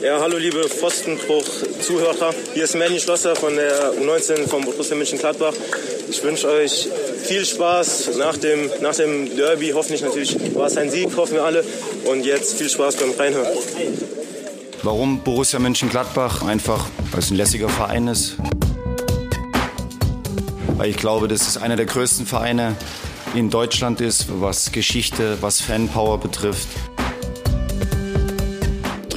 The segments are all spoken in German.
Ja, hallo liebe Pfostenbruch-Zuhörer. Hier ist Manny Schlosser von der U19 von Borussia Mönchengladbach. Ich wünsche euch viel Spaß nach dem, nach dem Derby. Hoffentlich natürlich war es ein Sieg, hoffen wir alle. Und jetzt viel Spaß beim Reinhören. Warum Borussia Mönchengladbach? Einfach, weil es ein lässiger Verein ist. Weil ich glaube, das ist einer der größten Vereine in Deutschland ist, was Geschichte, was Fanpower betrifft.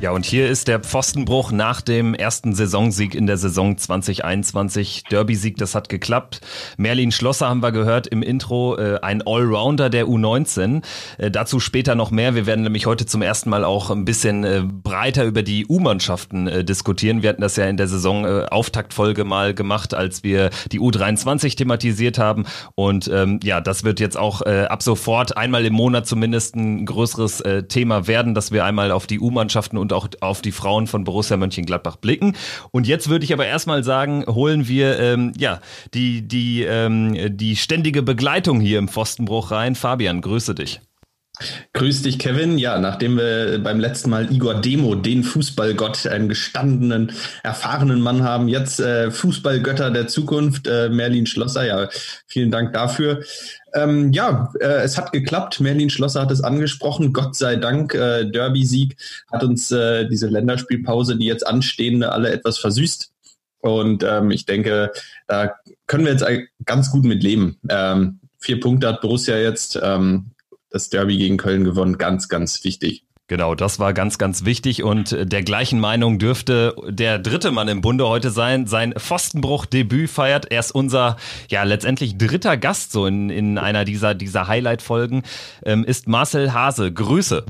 Ja, und hier ist der Pfostenbruch nach dem ersten Saisonsieg in der Saison 2021. Derby-Sieg, das hat geklappt. Merlin Schlosser haben wir gehört im Intro, äh, ein Allrounder der U19. Äh, dazu später noch mehr. Wir werden nämlich heute zum ersten Mal auch ein bisschen äh, breiter über die U-Mannschaften äh, diskutieren. Wir hatten das ja in der Saison äh, Auftaktfolge mal gemacht, als wir die U23 thematisiert haben. Und ähm, ja, das wird jetzt auch äh, ab sofort einmal im Monat zumindest ein größeres Thema werden, dass wir einmal auf die U-Mannschaften auch auf die Frauen von Borussia Mönchengladbach blicken. Und jetzt würde ich aber erstmal sagen, holen wir ähm, ja die, die, ähm, die ständige Begleitung hier im Pfostenbruch rein. Fabian, grüße dich. Grüß dich, Kevin. Ja, nachdem wir beim letzten Mal Igor Demo, den Fußballgott, einen gestandenen, erfahrenen Mann haben, jetzt äh, Fußballgötter der Zukunft, äh, Merlin Schlosser. Ja, vielen Dank dafür. Ähm, ja, äh, es hat geklappt. Merlin Schlosser hat es angesprochen. Gott sei Dank, äh, Derby-Sieg hat uns äh, diese Länderspielpause, die jetzt anstehende, alle etwas versüßt. Und ähm, ich denke, da können wir jetzt ganz gut mit leben. Ähm, vier Punkte hat Borussia jetzt. Ähm, das Derby gegen Köln gewonnen. Ganz, ganz wichtig. Genau, das war ganz, ganz wichtig und der gleichen Meinung dürfte der dritte Mann im Bunde heute sein. Sein Pfostenbruch-Debüt feiert. Er ist unser, ja, letztendlich dritter Gast so in, in einer dieser, dieser Highlight-Folgen, ähm, ist Marcel Hase. Grüße.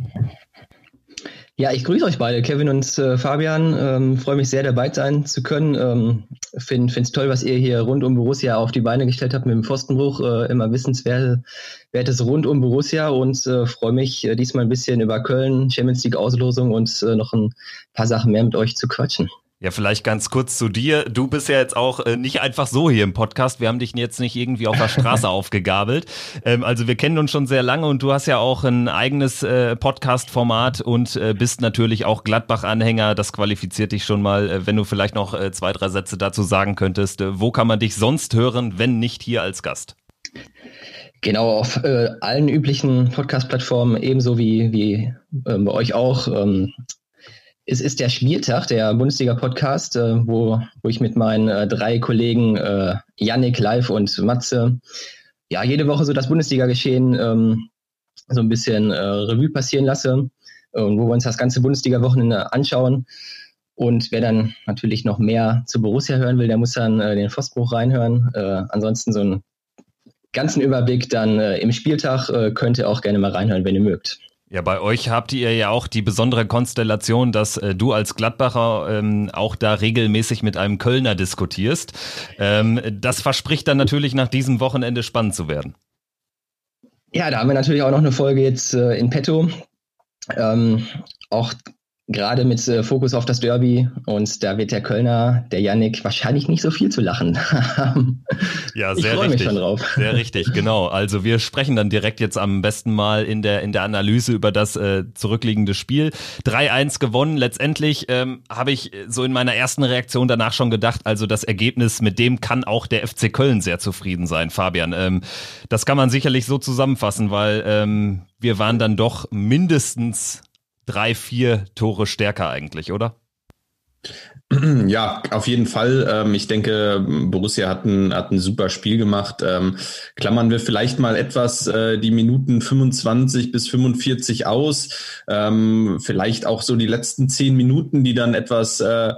Ja, ich grüße euch beide, Kevin und äh, Fabian. Ähm, Freue mich sehr, dabei sein zu können. Ähm, Finde es toll, was ihr hier rund um Borussia auf die Beine gestellt habt mit dem Pfostenbruch. Äh, immer wissenswertes rund um Borussia und äh, freue mich äh, diesmal ein bisschen über Köln, Champions League Auslosung und äh, noch ein paar Sachen mehr mit euch zu quatschen. Ja, vielleicht ganz kurz zu dir. Du bist ja jetzt auch äh, nicht einfach so hier im Podcast. Wir haben dich jetzt nicht irgendwie auf der Straße aufgegabelt. Ähm, also wir kennen uns schon sehr lange und du hast ja auch ein eigenes äh, Podcast-Format und äh, bist natürlich auch Gladbach-Anhänger. Das qualifiziert dich schon mal, äh, wenn du vielleicht noch äh, zwei, drei Sätze dazu sagen könntest. Äh, wo kann man dich sonst hören, wenn nicht hier als Gast? Genau, auf allen üblichen Podcast-Plattformen, ebenso wie, wie äh, bei euch auch. Ähm, es ist der Spieltag, der Bundesliga-Podcast, äh, wo, wo ich mit meinen äh, drei Kollegen äh, Yannick, Live und Matze ja jede Woche so das Bundesliga-Geschehen ähm, so ein bisschen äh, Revue passieren lasse und wo wir uns das ganze Bundesliga-Wochenende anschauen. Und wer dann natürlich noch mehr zu Borussia hören will, der muss dann äh, den Forstbruch reinhören. Äh, ansonsten so einen ganzen Überblick dann äh, im Spieltag äh, könnt ihr auch gerne mal reinhören, wenn ihr mögt. Ja, bei euch habt ihr ja auch die besondere Konstellation, dass äh, du als Gladbacher ähm, auch da regelmäßig mit einem Kölner diskutierst. Ähm, das verspricht dann natürlich nach diesem Wochenende spannend zu werden. Ja, da haben wir natürlich auch noch eine Folge jetzt äh, in petto. Ähm, auch gerade mit äh, Fokus auf das Derby und da wird der Kölner, der Yannick, wahrscheinlich nicht so viel zu lachen haben. ja, sehr ich richtig. Mich schon drauf. Sehr richtig, genau. Also wir sprechen dann direkt jetzt am besten mal in der, in der Analyse über das äh, zurückliegende Spiel. 3-1 gewonnen. Letztendlich ähm, habe ich so in meiner ersten Reaktion danach schon gedacht, also das Ergebnis, mit dem kann auch der FC Köln sehr zufrieden sein, Fabian. Ähm, das kann man sicherlich so zusammenfassen, weil ähm, wir waren dann doch mindestens drei, vier Tore stärker eigentlich, oder? Ja, auf jeden Fall. Ähm, ich denke, Borussia hat ein, hat ein super Spiel gemacht. Ähm, klammern wir vielleicht mal etwas äh, die Minuten 25 bis 45 aus. Ähm, vielleicht auch so die letzten zehn Minuten, die dann etwas äh,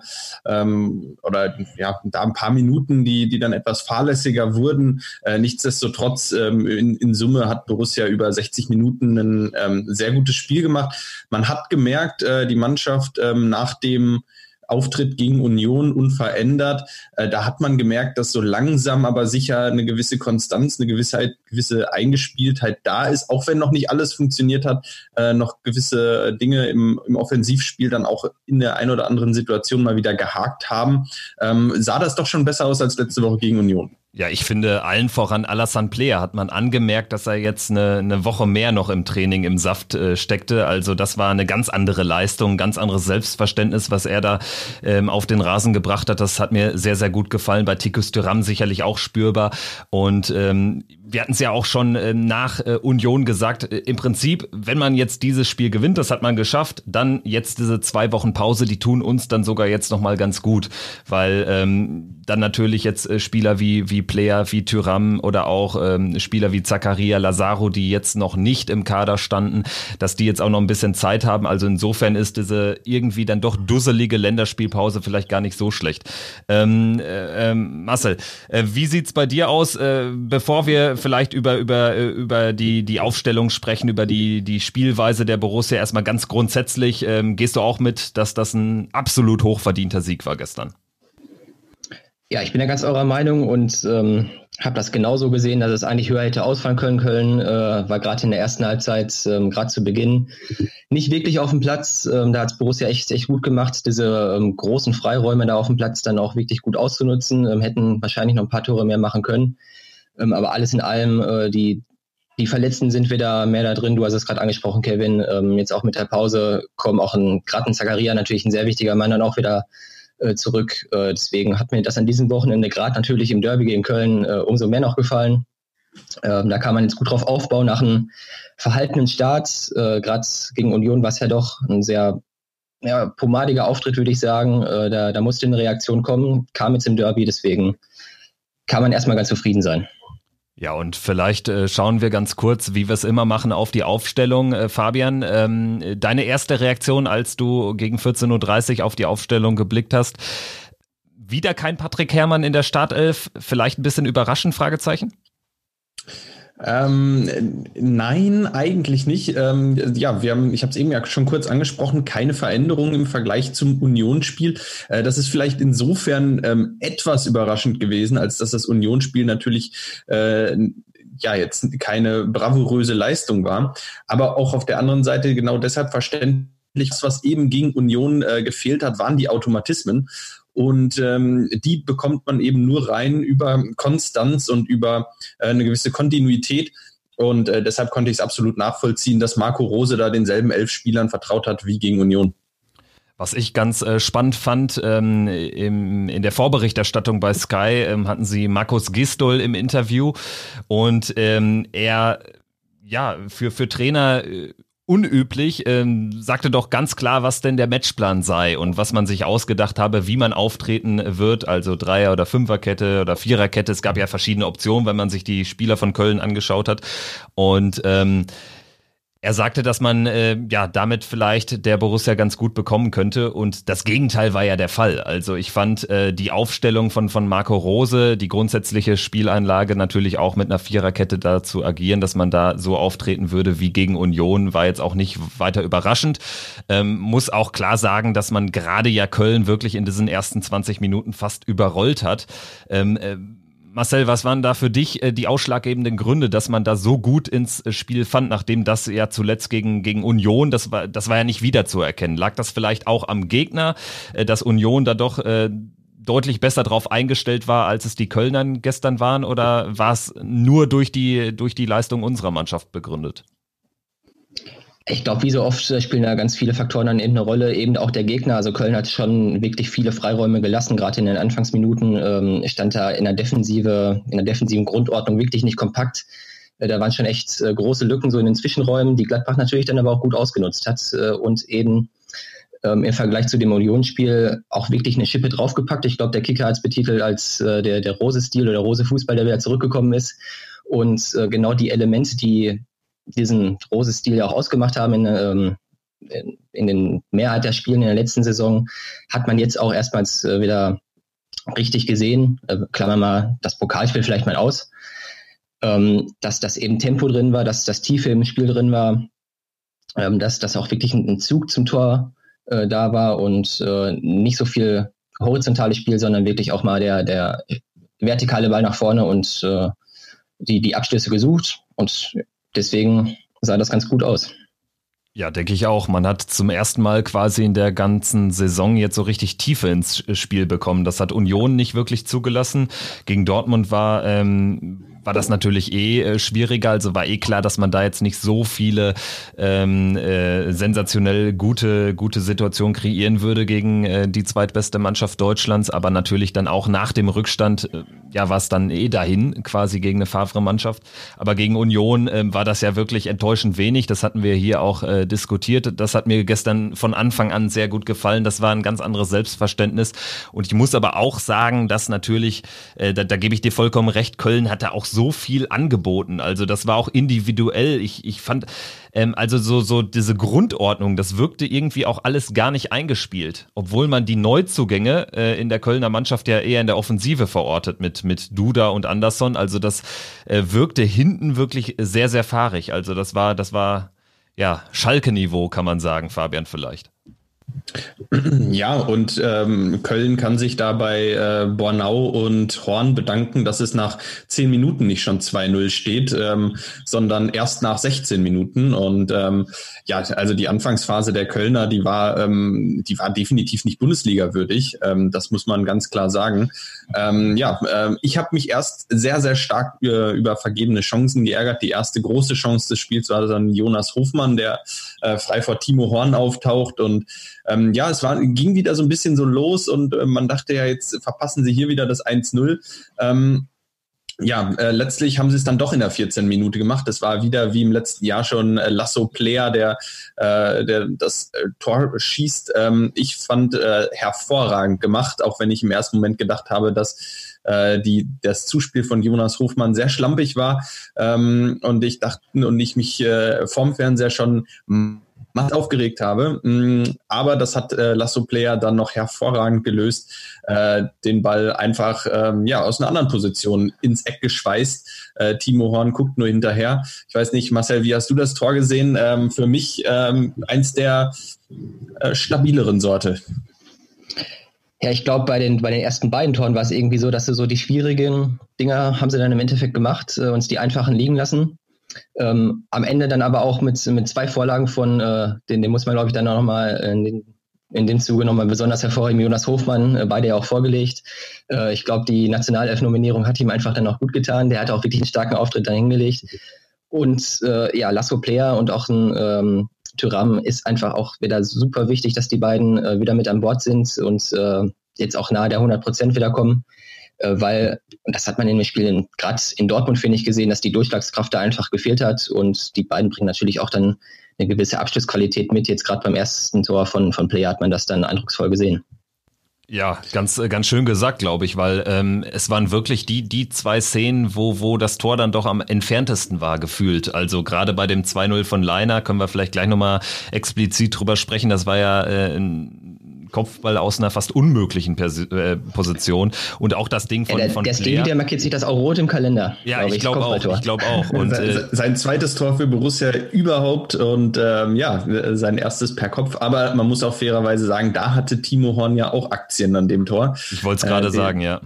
oder ja, da ein paar Minuten, die, die dann etwas fahrlässiger wurden. Äh, nichtsdestotrotz, in, in Summe hat Borussia über 60 Minuten ein sehr gutes Spiel gemacht. Man hat gemerkt, die Mannschaft nach dem Auftritt gegen Union unverändert. Äh, da hat man gemerkt, dass so langsam aber sicher eine gewisse Konstanz, eine gewisse, gewisse Eingespieltheit da ist, auch wenn noch nicht alles funktioniert hat, äh, noch gewisse Dinge im, im Offensivspiel dann auch in der einen oder anderen Situation mal wieder gehakt haben. Ähm, sah das doch schon besser aus als letzte Woche gegen Union. Ja, ich finde allen voran Alassane Player hat man angemerkt, dass er jetzt eine, eine Woche mehr noch im Training im Saft äh, steckte. Also das war eine ganz andere Leistung, ganz anderes Selbstverständnis, was er da ähm, auf den Rasen gebracht hat. Das hat mir sehr, sehr gut gefallen. Bei Tikus Thuram sicherlich auch spürbar. Und ähm, wir hatten es ja auch schon äh, nach äh, Union gesagt, äh, im Prinzip, wenn man jetzt dieses Spiel gewinnt, das hat man geschafft, dann jetzt diese zwei Wochen Pause, die tun uns dann sogar jetzt nochmal ganz gut, weil ähm, dann natürlich jetzt äh, Spieler wie, wie Player, wie Tyram oder auch ähm, Spieler wie Zakaria Lazaro, die jetzt noch nicht im Kader standen, dass die jetzt auch noch ein bisschen Zeit haben. Also insofern ist diese irgendwie dann doch dusselige Länderspielpause vielleicht gar nicht so schlecht. Ähm, äh, äh, Marcel, äh, wie sieht's bei dir aus, äh, bevor wir vielleicht über, über, äh, über die, die Aufstellung sprechen, über die, die Spielweise der Borussia erstmal ganz grundsätzlich. Ähm, gehst du auch mit, dass das ein absolut hochverdienter Sieg war gestern? Ja, ich bin ja ganz eurer Meinung und ähm, habe das genauso gesehen, dass es eigentlich höher hätte ausfallen können. Köln äh, war gerade in der ersten Halbzeit, ähm, gerade zu Beginn, nicht wirklich auf dem Platz. Ähm, da hat Borussia echt, echt gut gemacht, diese ähm, großen Freiräume da auf dem Platz dann auch wirklich gut auszunutzen. Ähm, hätten wahrscheinlich noch ein paar Tore mehr machen können. Ähm, aber alles in allem, äh, die, die Verletzten sind wieder mehr da drin. Du hast es gerade angesprochen, Kevin. Ähm, jetzt auch mit der Pause kommen auch ein Gratten Zakaria, natürlich ein sehr wichtiger Mann, dann auch wieder äh, zurück. Äh, deswegen hat mir das an diesem Wochenende gerade natürlich im Derby gegen Köln äh, umso mehr noch gefallen. Ähm, da kann man jetzt gut drauf aufbauen nach einem verhaltenen Start. Äh, gerade gegen Union war es ja doch ein sehr ja, pomadiger Auftritt, würde ich sagen. Äh, da, da musste eine Reaktion kommen, kam jetzt im Derby, deswegen kann man erstmal ganz zufrieden sein. Ja, und vielleicht äh, schauen wir ganz kurz, wie wir es immer machen, auf die Aufstellung. Äh, Fabian, ähm, deine erste Reaktion, als du gegen 14.30 Uhr auf die Aufstellung geblickt hast. Wieder kein Patrick Herrmann in der Startelf, vielleicht ein bisschen überraschend, Fragezeichen? Ähm, nein, eigentlich nicht. Ähm, ja, wir haben, ich habe es eben ja schon kurz angesprochen, keine Veränderungen im Vergleich zum Unionsspiel. Äh, das ist vielleicht insofern ähm, etwas überraschend gewesen, als dass das Unionsspiel natürlich äh, ja jetzt keine bravouröse Leistung war, aber auch auf der anderen Seite genau deshalb verständlich, was eben gegen Union äh, gefehlt hat, waren die Automatismen. Und ähm, die bekommt man eben nur rein über Konstanz und über äh, eine gewisse Kontinuität. Und äh, deshalb konnte ich es absolut nachvollziehen, dass Marco Rose da denselben elf Spielern vertraut hat wie gegen Union. Was ich ganz äh, spannend fand, ähm, im, in der Vorberichterstattung bei Sky ähm, hatten sie Markus Gistol im Interview und ähm, er ja für für Trainer äh, unüblich, ähm, sagte doch ganz klar, was denn der Matchplan sei und was man sich ausgedacht habe, wie man auftreten wird, also Dreier- oder Fünferkette oder Viererkette. Es gab ja verschiedene Optionen, wenn man sich die Spieler von Köln angeschaut hat. Und ähm, er sagte, dass man äh, ja damit vielleicht der Borussia ganz gut bekommen könnte und das Gegenteil war ja der Fall. Also ich fand äh, die Aufstellung von von Marco Rose, die grundsätzliche Spieleinlage natürlich auch mit einer Viererkette da zu agieren, dass man da so auftreten würde wie gegen Union, war jetzt auch nicht weiter überraschend. Ähm, muss auch klar sagen, dass man gerade ja Köln wirklich in diesen ersten 20 Minuten fast überrollt hat. Ähm, äh, Marcel, was waren da für dich äh, die ausschlaggebenden Gründe, dass man da so gut ins äh, Spiel fand, nachdem das ja zuletzt gegen, gegen Union, das war, das war ja nicht wiederzuerkennen. Lag das vielleicht auch am Gegner, äh, dass Union da doch äh, deutlich besser drauf eingestellt war, als es die Kölnern gestern waren, oder war es nur durch die, durch die Leistung unserer Mannschaft begründet? Ich glaube, wie so oft spielen da ganz viele Faktoren dann eben eine Rolle. Eben auch der Gegner. Also Köln hat schon wirklich viele Freiräume gelassen. Gerade in den Anfangsminuten ähm, stand da in der Defensive, in der defensiven Grundordnung wirklich nicht kompakt. Äh, da waren schon echt äh, große Lücken so in den Zwischenräumen, die Gladbach natürlich dann aber auch gut ausgenutzt hat äh, und eben ähm, im Vergleich zu dem Unionsspiel auch wirklich eine Schippe draufgepackt. Ich glaube, der Kicker hat es betitelt als äh, der, der Rose-Stil oder Rose-Fußball, der wieder zurückgekommen ist. Und äh, genau die Elemente, die diesen Rose-Stil ja auch ausgemacht haben in, ähm, in den Mehrheit der Spielen in der letzten Saison, hat man jetzt auch erstmals äh, wieder richtig gesehen. Äh, klammern wir das Pokalspiel vielleicht mal aus. Ähm, dass das eben Tempo drin war, dass das Tiefe im Spiel drin war, ähm, dass das auch wirklich ein, Zug zum Tor äh, da war und äh, nicht so viel horizontales Spiel, sondern wirklich auch mal der, der vertikale Ball nach vorne und äh, die, die Abschlüsse gesucht. Und deswegen sah das ganz gut aus. Ja, denke ich auch. Man hat zum ersten Mal quasi in der ganzen Saison jetzt so richtig Tiefe ins Spiel bekommen. Das hat Union nicht wirklich zugelassen. Gegen Dortmund war ähm, war das natürlich eh äh, schwieriger. Also war eh klar, dass man da jetzt nicht so viele ähm, äh, sensationell gute, gute Situationen kreieren würde gegen äh, die zweitbeste Mannschaft Deutschlands. Aber natürlich dann auch nach dem Rückstand, äh, ja, war es dann eh dahin, quasi gegen eine Favre-Mannschaft. Aber gegen Union äh, war das ja wirklich enttäuschend wenig. Das hatten wir hier auch äh, diskutiert. Das hat mir gestern von Anfang an sehr gut gefallen. Das war ein ganz anderes Selbstverständnis. Und ich muss aber auch sagen, dass natürlich, äh, da, da gebe ich dir vollkommen recht, Köln hatte auch so viel angeboten. Also das war auch individuell. Ich, ich fand, ähm, also so, so diese Grundordnung, das wirkte irgendwie auch alles gar nicht eingespielt. Obwohl man die Neuzugänge äh, in der Kölner Mannschaft ja eher in der Offensive verortet mit, mit Duda und Anderson. Also das äh, wirkte hinten wirklich sehr, sehr fahrig. Also das war, das war, ja, Schalke-Niveau, kann man sagen, Fabian vielleicht. Ja, und ähm, Köln kann sich da bei äh, Bornau und Horn bedanken, dass es nach zehn Minuten nicht schon 2-0 steht, ähm, sondern erst nach 16 Minuten. Und ähm, ja, also die Anfangsphase der Kölner, die war, ähm, die war definitiv nicht Bundesliga würdig. Ähm, das muss man ganz klar sagen. Ähm, ja, äh, ich habe mich erst sehr, sehr stark äh, über vergebene Chancen geärgert. Die erste große Chance des Spiels war dann Jonas Hofmann, der äh, frei vor Timo Horn auftaucht und ähm, ja, es war, ging wieder so ein bisschen so los und äh, man dachte ja, jetzt verpassen sie hier wieder das 1-0. Ähm, ja, äh, letztlich haben sie es dann doch in der 14 Minute gemacht. Das war wieder wie im letzten Jahr schon äh, Lasso Player, der, äh, der das äh, Tor schießt. Ähm, ich fand äh, hervorragend gemacht, auch wenn ich im ersten Moment gedacht habe, dass äh, die, das Zuspiel von Jonas Hofmann sehr schlampig war. Ähm, und ich dachte, und ich mich äh, vorm Fernseher schon macht aufgeregt habe. Mm, aber das hat äh, Lasso Player dann noch hervorragend gelöst, äh, den Ball einfach ähm, ja aus einer anderen Position ins Eck geschweißt. Äh, Timo Horn guckt nur hinterher. Ich weiß nicht, Marcel, wie hast du das Tor gesehen? Ähm, für mich ähm, eins der äh, stabileren Sorte. Ja, ich glaube, bei den, bei den ersten beiden Toren war es irgendwie so, dass sie so die schwierigen Dinger haben sie dann im Endeffekt gemacht, äh, uns die einfachen liegen lassen. Ähm, am Ende dann aber auch mit, mit zwei Vorlagen von, äh, den, den muss man, glaube ich, dann auch nochmal in den, in den Zuge nochmal besonders hervorheben, Jonas Hofmann, äh, beide ja auch vorgelegt. Äh, ich glaube, die Nationalelf-Nominierung hat ihm einfach dann auch gut getan. Der hat auch wirklich einen starken Auftritt dann hingelegt. Und äh, ja, Lasso Player und auch ein ähm, Tyram ist einfach auch wieder super wichtig, dass die beiden äh, wieder mit an Bord sind und äh, jetzt auch nahe der 100 Prozent wiederkommen. Weil, und das hat man in den Spielen gerade in Dortmund, finde ich, gesehen, dass die Durchschlagskraft da einfach gefehlt hat und die beiden bringen natürlich auch dann eine gewisse Abschlussqualität mit. Jetzt gerade beim ersten Tor von, von Player hat man das dann eindrucksvoll gesehen. Ja, ganz, äh, ganz schön gesagt, glaube ich, weil ähm, es waren wirklich die, die zwei Szenen, wo, wo das Tor dann doch am entferntesten war, gefühlt. Also gerade bei dem 2-0 von Leiner können wir vielleicht gleich nochmal explizit drüber sprechen. Das war ja äh, ein Kopfball aus einer fast unmöglichen Pers äh, Position. Und auch das Ding von, ja, der, von der Stevie, der markiert sich das auch rot im Kalender. Ja, glaub ich glaube auch. Ich glaube auch. Und, äh, sein zweites Tor für Borussia überhaupt und ähm, ja, sein erstes per Kopf. Aber man muss auch fairerweise sagen, da hatte Timo Horn ja auch Aktien an dem Tor. Ich wollte es gerade äh, sagen, ja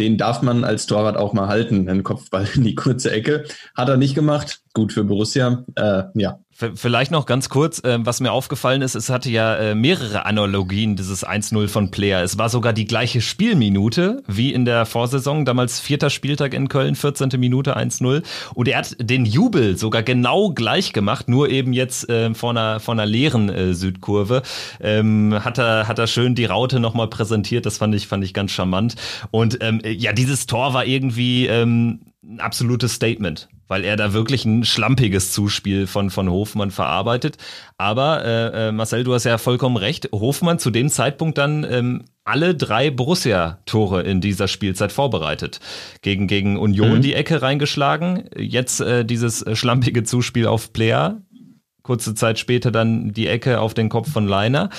den darf man als Torwart auch mal halten. Ein Kopfball in die kurze Ecke. Hat er nicht gemacht. Gut für Borussia. Äh, ja, Vielleicht noch ganz kurz, äh, was mir aufgefallen ist, es hatte ja äh, mehrere Analogien, dieses 1-0 von Player. Es war sogar die gleiche Spielminute wie in der Vorsaison, damals vierter Spieltag in Köln, 14. Minute 1-0. Und er hat den Jubel sogar genau gleich gemacht, nur eben jetzt äh, vor, einer, vor einer leeren äh, Südkurve. Ähm, hat, er, hat er schön die Raute nochmal präsentiert, das fand ich, fand ich ganz charmant. Und ähm, ja, dieses Tor war irgendwie ähm, ein absolutes Statement weil er da wirklich ein schlampiges Zuspiel von, von Hofmann verarbeitet. Aber äh, äh, Marcel, du hast ja vollkommen recht. Hofmann zu dem Zeitpunkt dann ähm, alle drei Borussia-Tore in dieser Spielzeit vorbereitet. Gegen, gegen Union mhm. die Ecke reingeschlagen, jetzt äh, dieses schlampige Zuspiel auf Player, kurze Zeit später dann die Ecke auf den Kopf von Leiner.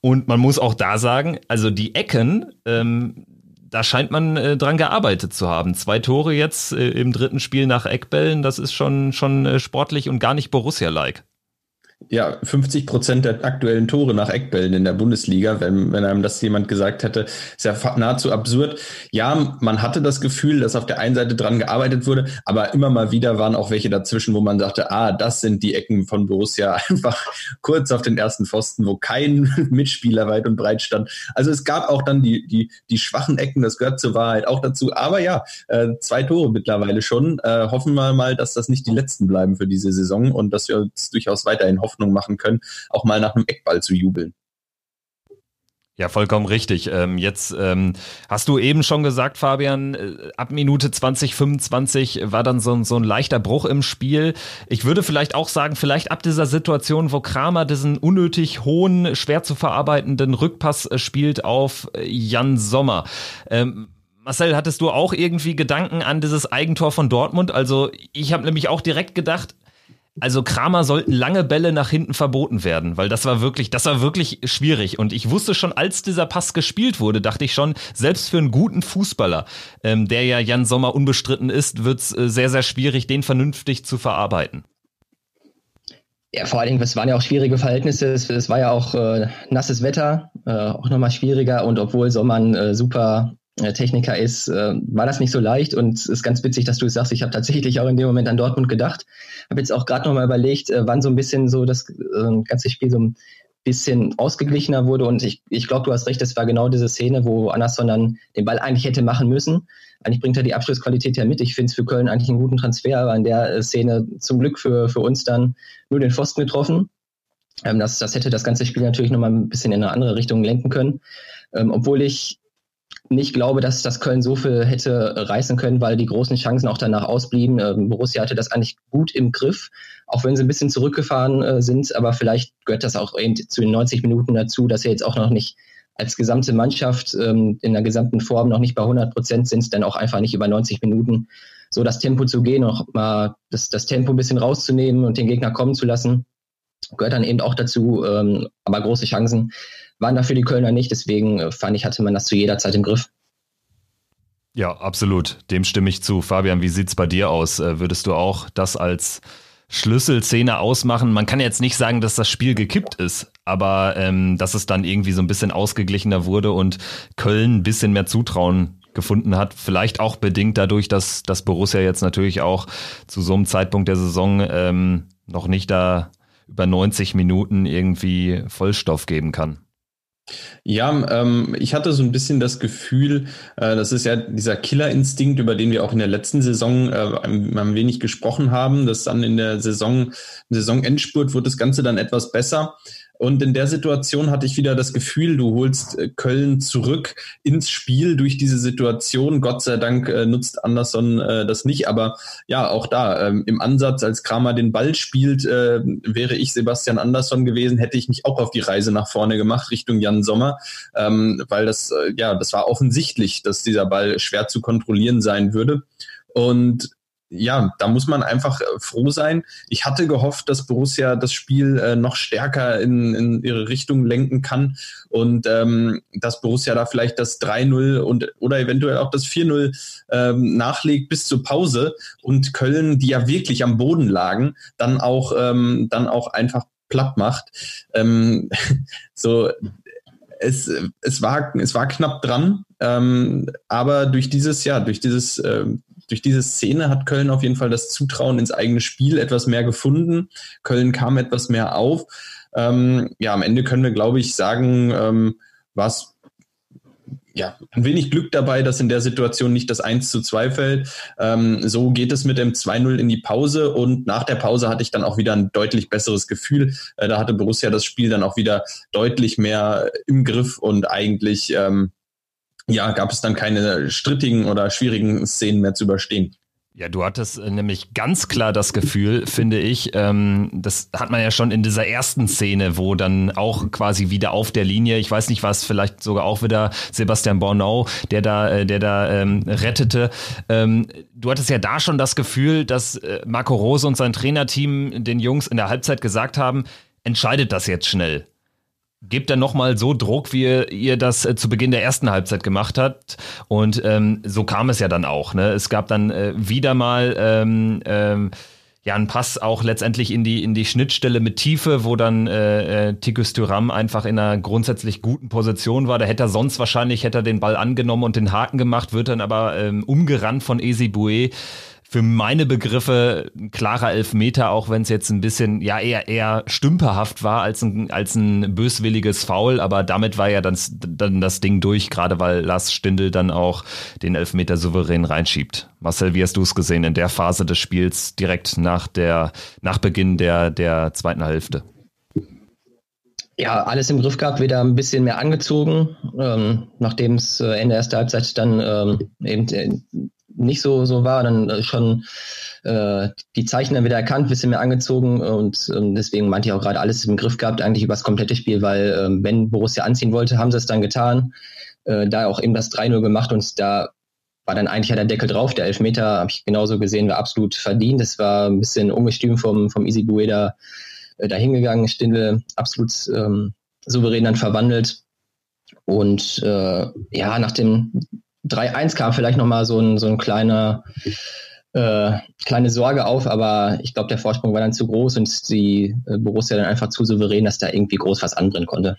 Und man muss auch da sagen, also die Ecken, ähm, da scheint man äh, dran gearbeitet zu haben. Zwei Tore jetzt äh, im dritten Spiel nach Eckbällen, das ist schon, schon äh, sportlich und gar nicht Borussia-like. Ja, 50 Prozent der aktuellen Tore nach Eckbällen in der Bundesliga, wenn, wenn einem das jemand gesagt hätte, ist ja nahezu absurd. Ja, man hatte das Gefühl, dass auf der einen Seite dran gearbeitet wurde, aber immer mal wieder waren auch welche dazwischen, wo man sagte, ah, das sind die Ecken von Borussia, einfach kurz auf den ersten Pfosten, wo kein Mitspieler weit und breit stand. Also es gab auch dann die, die, die schwachen Ecken, das gehört zur Wahrheit auch dazu. Aber ja, äh, zwei Tore mittlerweile schon. Äh, hoffen wir mal, dass das nicht die letzten bleiben für diese Saison und dass wir uns durchaus weiterhin hoffen, Hoffnung machen können, auch mal nach einem Eckball zu jubeln. Ja, vollkommen richtig. Ähm, jetzt ähm, hast du eben schon gesagt, Fabian, äh, ab Minute 20, 25 war dann so, so ein leichter Bruch im Spiel. Ich würde vielleicht auch sagen, vielleicht ab dieser Situation, wo Kramer diesen unnötig hohen, schwer zu verarbeitenden Rückpass äh, spielt auf äh, Jan Sommer. Ähm, Marcel, hattest du auch irgendwie Gedanken an dieses Eigentor von Dortmund? Also ich habe nämlich auch direkt gedacht, also Kramer sollten lange Bälle nach hinten verboten werden, weil das war wirklich, das war wirklich schwierig. Und ich wusste schon, als dieser Pass gespielt wurde, dachte ich schon, selbst für einen guten Fußballer, ähm, der ja Jan Sommer unbestritten ist, wird es äh, sehr, sehr schwierig, den vernünftig zu verarbeiten. Ja, vor allen Dingen, es waren ja auch schwierige Verhältnisse. Es, es war ja auch äh, nasses Wetter, äh, auch nochmal schwieriger. Und obwohl Sommer ein äh, super Techniker ist, äh, war das nicht so leicht und es ist ganz witzig, dass du es sagst. Ich habe tatsächlich auch in dem Moment an Dortmund gedacht. Habe jetzt auch gerade nochmal überlegt, äh, wann so ein bisschen so das äh, ganze Spiel so ein bisschen ausgeglichener wurde und ich, ich glaube, du hast recht, das war genau diese Szene, wo Andersson dann den Ball eigentlich hätte machen müssen. Eigentlich bringt er die Abschlussqualität ja mit. Ich finde es für Köln eigentlich einen guten Transfer, aber in der äh, Szene zum Glück für, für uns dann nur den Pfosten getroffen. Ähm, das, das hätte das ganze Spiel natürlich nochmal ein bisschen in eine andere Richtung lenken können. Ähm, obwohl ich nicht glaube, dass das Köln so viel hätte reißen können, weil die großen Chancen auch danach ausblieben. Ähm, Borussia hatte das eigentlich gut im Griff, auch wenn sie ein bisschen zurückgefahren äh, sind. Aber vielleicht gehört das auch eben zu den 90 Minuten dazu, dass sie jetzt auch noch nicht als gesamte Mannschaft ähm, in der gesamten Form noch nicht bei 100 Prozent sind, dann auch einfach nicht über 90 Minuten so das Tempo zu gehen, noch mal das, das Tempo ein bisschen rauszunehmen und den Gegner kommen zu lassen, gehört dann eben auch dazu. Ähm, aber große Chancen waren dafür die Kölner nicht. Deswegen äh, fand ich, hatte man das zu jeder Zeit im Griff. Ja, absolut. Dem stimme ich zu. Fabian, wie sieht es bei dir aus? Äh, würdest du auch das als Schlüsselszene ausmachen? Man kann jetzt nicht sagen, dass das Spiel gekippt ist, aber ähm, dass es dann irgendwie so ein bisschen ausgeglichener wurde und Köln ein bisschen mehr Zutrauen gefunden hat. Vielleicht auch bedingt dadurch, dass, dass Borussia jetzt natürlich auch zu so einem Zeitpunkt der Saison ähm, noch nicht da über 90 Minuten irgendwie Vollstoff geben kann. Ja, ähm, ich hatte so ein bisschen das Gefühl, äh, das ist ja dieser Killerinstinkt, über den wir auch in der letzten Saison äh, ein, ein wenig gesprochen haben, dass dann in der Saison, Saisonendspurt wird das Ganze dann etwas besser. Und in der Situation hatte ich wieder das Gefühl, du holst äh, Köln zurück ins Spiel durch diese Situation. Gott sei Dank äh, nutzt Anderson äh, das nicht. Aber ja, auch da ähm, im Ansatz, als Kramer den Ball spielt, wäre ich Sebastian Andersson gewesen, hätte ich mich auch auf die Reise nach vorne gemacht Richtung Jan Sommer, ähm, weil das ja, das war offensichtlich, dass dieser Ball schwer zu kontrollieren sein würde. Und ja, da muss man einfach äh, froh sein. Ich hatte gehofft, dass Borussia das Spiel äh, noch stärker in, in ihre Richtung lenken kann und ähm, dass Borussia da vielleicht das 3-0 und oder eventuell auch das 4-0 ähm, nachlegt bis zur Pause und Köln, die ja wirklich am Boden lagen, dann auch ähm, dann auch einfach platt macht. Ähm, so es, es war es war knapp dran, ähm, aber durch dieses ja durch dieses ähm, durch diese Szene hat Köln auf jeden Fall das Zutrauen ins eigene Spiel etwas mehr gefunden. Köln kam etwas mehr auf. Ähm, ja, am Ende können wir, glaube ich, sagen, ähm, was ja, ein wenig Glück dabei, dass in der Situation nicht das 1 zu 2 fällt. Ähm, so geht es mit dem 2-0 in die Pause und nach der Pause hatte ich dann auch wieder ein deutlich besseres Gefühl. Äh, da hatte Borussia das Spiel dann auch wieder deutlich mehr im Griff und eigentlich ähm, ja, gab es dann keine strittigen oder schwierigen Szenen mehr zu überstehen. Ja, du hattest äh, nämlich ganz klar das Gefühl, finde ich, ähm, das hat man ja schon in dieser ersten Szene, wo dann auch quasi wieder auf der Linie, ich weiß nicht was, vielleicht sogar auch wieder Sebastian Bornau, der da, äh, der da ähm, rettete. Ähm, du hattest ja da schon das Gefühl, dass äh, Marco Rose und sein Trainerteam den Jungs in der Halbzeit gesagt haben, entscheidet das jetzt schnell gebt dann nochmal so Druck, wie ihr, das äh, zu Beginn der ersten Halbzeit gemacht habt. Und ähm, so kam es ja dann auch. Ne? Es gab dann äh, wieder mal ähm, ähm, ja, ein Pass auch letztendlich in die, in die Schnittstelle mit Tiefe, wo dann äh, äh, Tikus Thuram einfach in einer grundsätzlich guten Position war. Da hätte er sonst wahrscheinlich, hätte er den Ball angenommen und den Haken gemacht, wird dann aber ähm, umgerannt von Esi Boué für meine Begriffe ein klarer Elfmeter, auch wenn es jetzt ein bisschen, ja, eher, eher stümperhaft war als ein, als ein böswilliges Foul, aber damit war ja dann, dann das Ding durch, gerade weil Lars Stindl dann auch den Elfmeter souverän reinschiebt. Marcel, wie hast du es gesehen in der Phase des Spiels direkt nach der, nach Beginn der, der zweiten Hälfte? Ja, alles im Griff gehabt, wieder ein bisschen mehr angezogen, ähm, nachdem es äh, Ende erster Halbzeit dann ähm, eben äh, nicht so, so war, dann äh, schon äh, die Zeichen dann wieder erkannt, bisschen mehr angezogen und ähm, deswegen meinte ich auch gerade alles im Griff gehabt, eigentlich über das komplette Spiel, weil ähm, wenn Borussia anziehen wollte, haben sie es dann getan. Äh, da auch eben das 3-0 gemacht und da war dann eigentlich ja der Deckel drauf. Der Elfmeter, habe ich genauso gesehen, war absolut verdient. Das war ein bisschen ungestüm vom, vom Easy Bueda äh, dahingegangen. Stindl absolut ähm, souverän dann verwandelt. Und äh, ja, nach dem 3-1 kam vielleicht nochmal so ein, so ein kleiner, äh, kleine Sorge auf, aber ich glaube, der Vorsprung war dann zu groß und die äh, Borussia dann einfach zu souverän, dass da irgendwie groß was anbrennen konnte.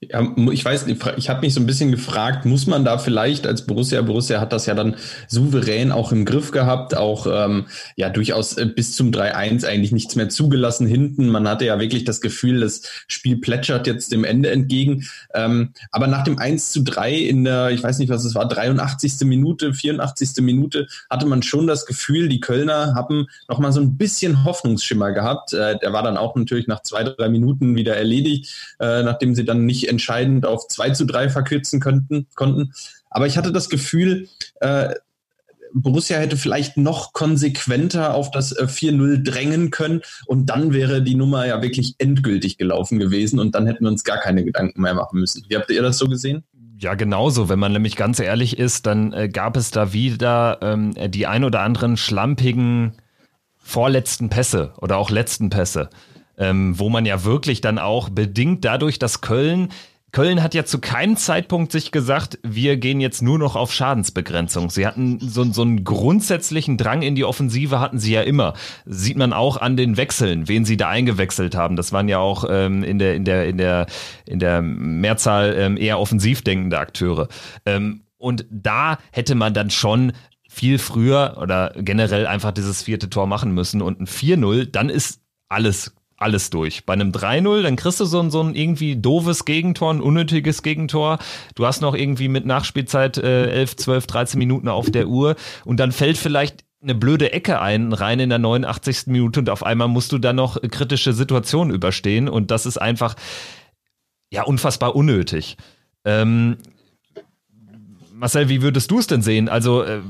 Ja, ich weiß ich habe mich so ein bisschen gefragt, muss man da vielleicht als Borussia, Borussia hat das ja dann souverän auch im Griff gehabt, auch ähm, ja durchaus äh, bis zum 3-1 eigentlich nichts mehr zugelassen hinten. Man hatte ja wirklich das Gefühl, das Spiel plätschert jetzt dem Ende entgegen. Ähm, aber nach dem 1 zu 3 in der, ich weiß nicht, was es war, 83. Minute, 84. Minute, hatte man schon das Gefühl, die Kölner haben nochmal so ein bisschen Hoffnungsschimmer gehabt. Äh, der war dann auch natürlich nach zwei, drei Minuten wieder erledigt, äh, nachdem sie dann nicht entscheidend auf 2 zu 3 verkürzen könnten, konnten. Aber ich hatte das Gefühl, äh, Borussia hätte vielleicht noch konsequenter auf das äh, 4-0 drängen können und dann wäre die Nummer ja wirklich endgültig gelaufen gewesen und dann hätten wir uns gar keine Gedanken mehr machen müssen. Wie habt ihr das so gesehen? Ja, genauso. Wenn man nämlich ganz ehrlich ist, dann äh, gab es da wieder ähm, die ein oder anderen schlampigen vorletzten Pässe oder auch letzten Pässe ähm, wo man ja wirklich dann auch bedingt dadurch, dass Köln Köln hat ja zu keinem Zeitpunkt sich gesagt, wir gehen jetzt nur noch auf Schadensbegrenzung. Sie hatten so, so einen grundsätzlichen Drang in die Offensive hatten sie ja immer. Sieht man auch an den Wechseln, wen sie da eingewechselt haben. Das waren ja auch ähm, in der in der in der in der Mehrzahl ähm, eher offensiv denkende Akteure. Ähm, und da hätte man dann schon viel früher oder generell einfach dieses vierte Tor machen müssen und ein 4-0, dann ist alles alles durch. Bei einem 3-0, dann kriegst du so ein, so ein irgendwie doofes Gegentor, ein unnötiges Gegentor. Du hast noch irgendwie mit Nachspielzeit äh, 11, 12, 13 Minuten auf der Uhr und dann fällt vielleicht eine blöde Ecke ein, rein in der 89. Minute und auf einmal musst du dann noch kritische Situationen überstehen und das ist einfach ja unfassbar unnötig. Ähm, Marcel, wie würdest du es denn sehen? Also äh,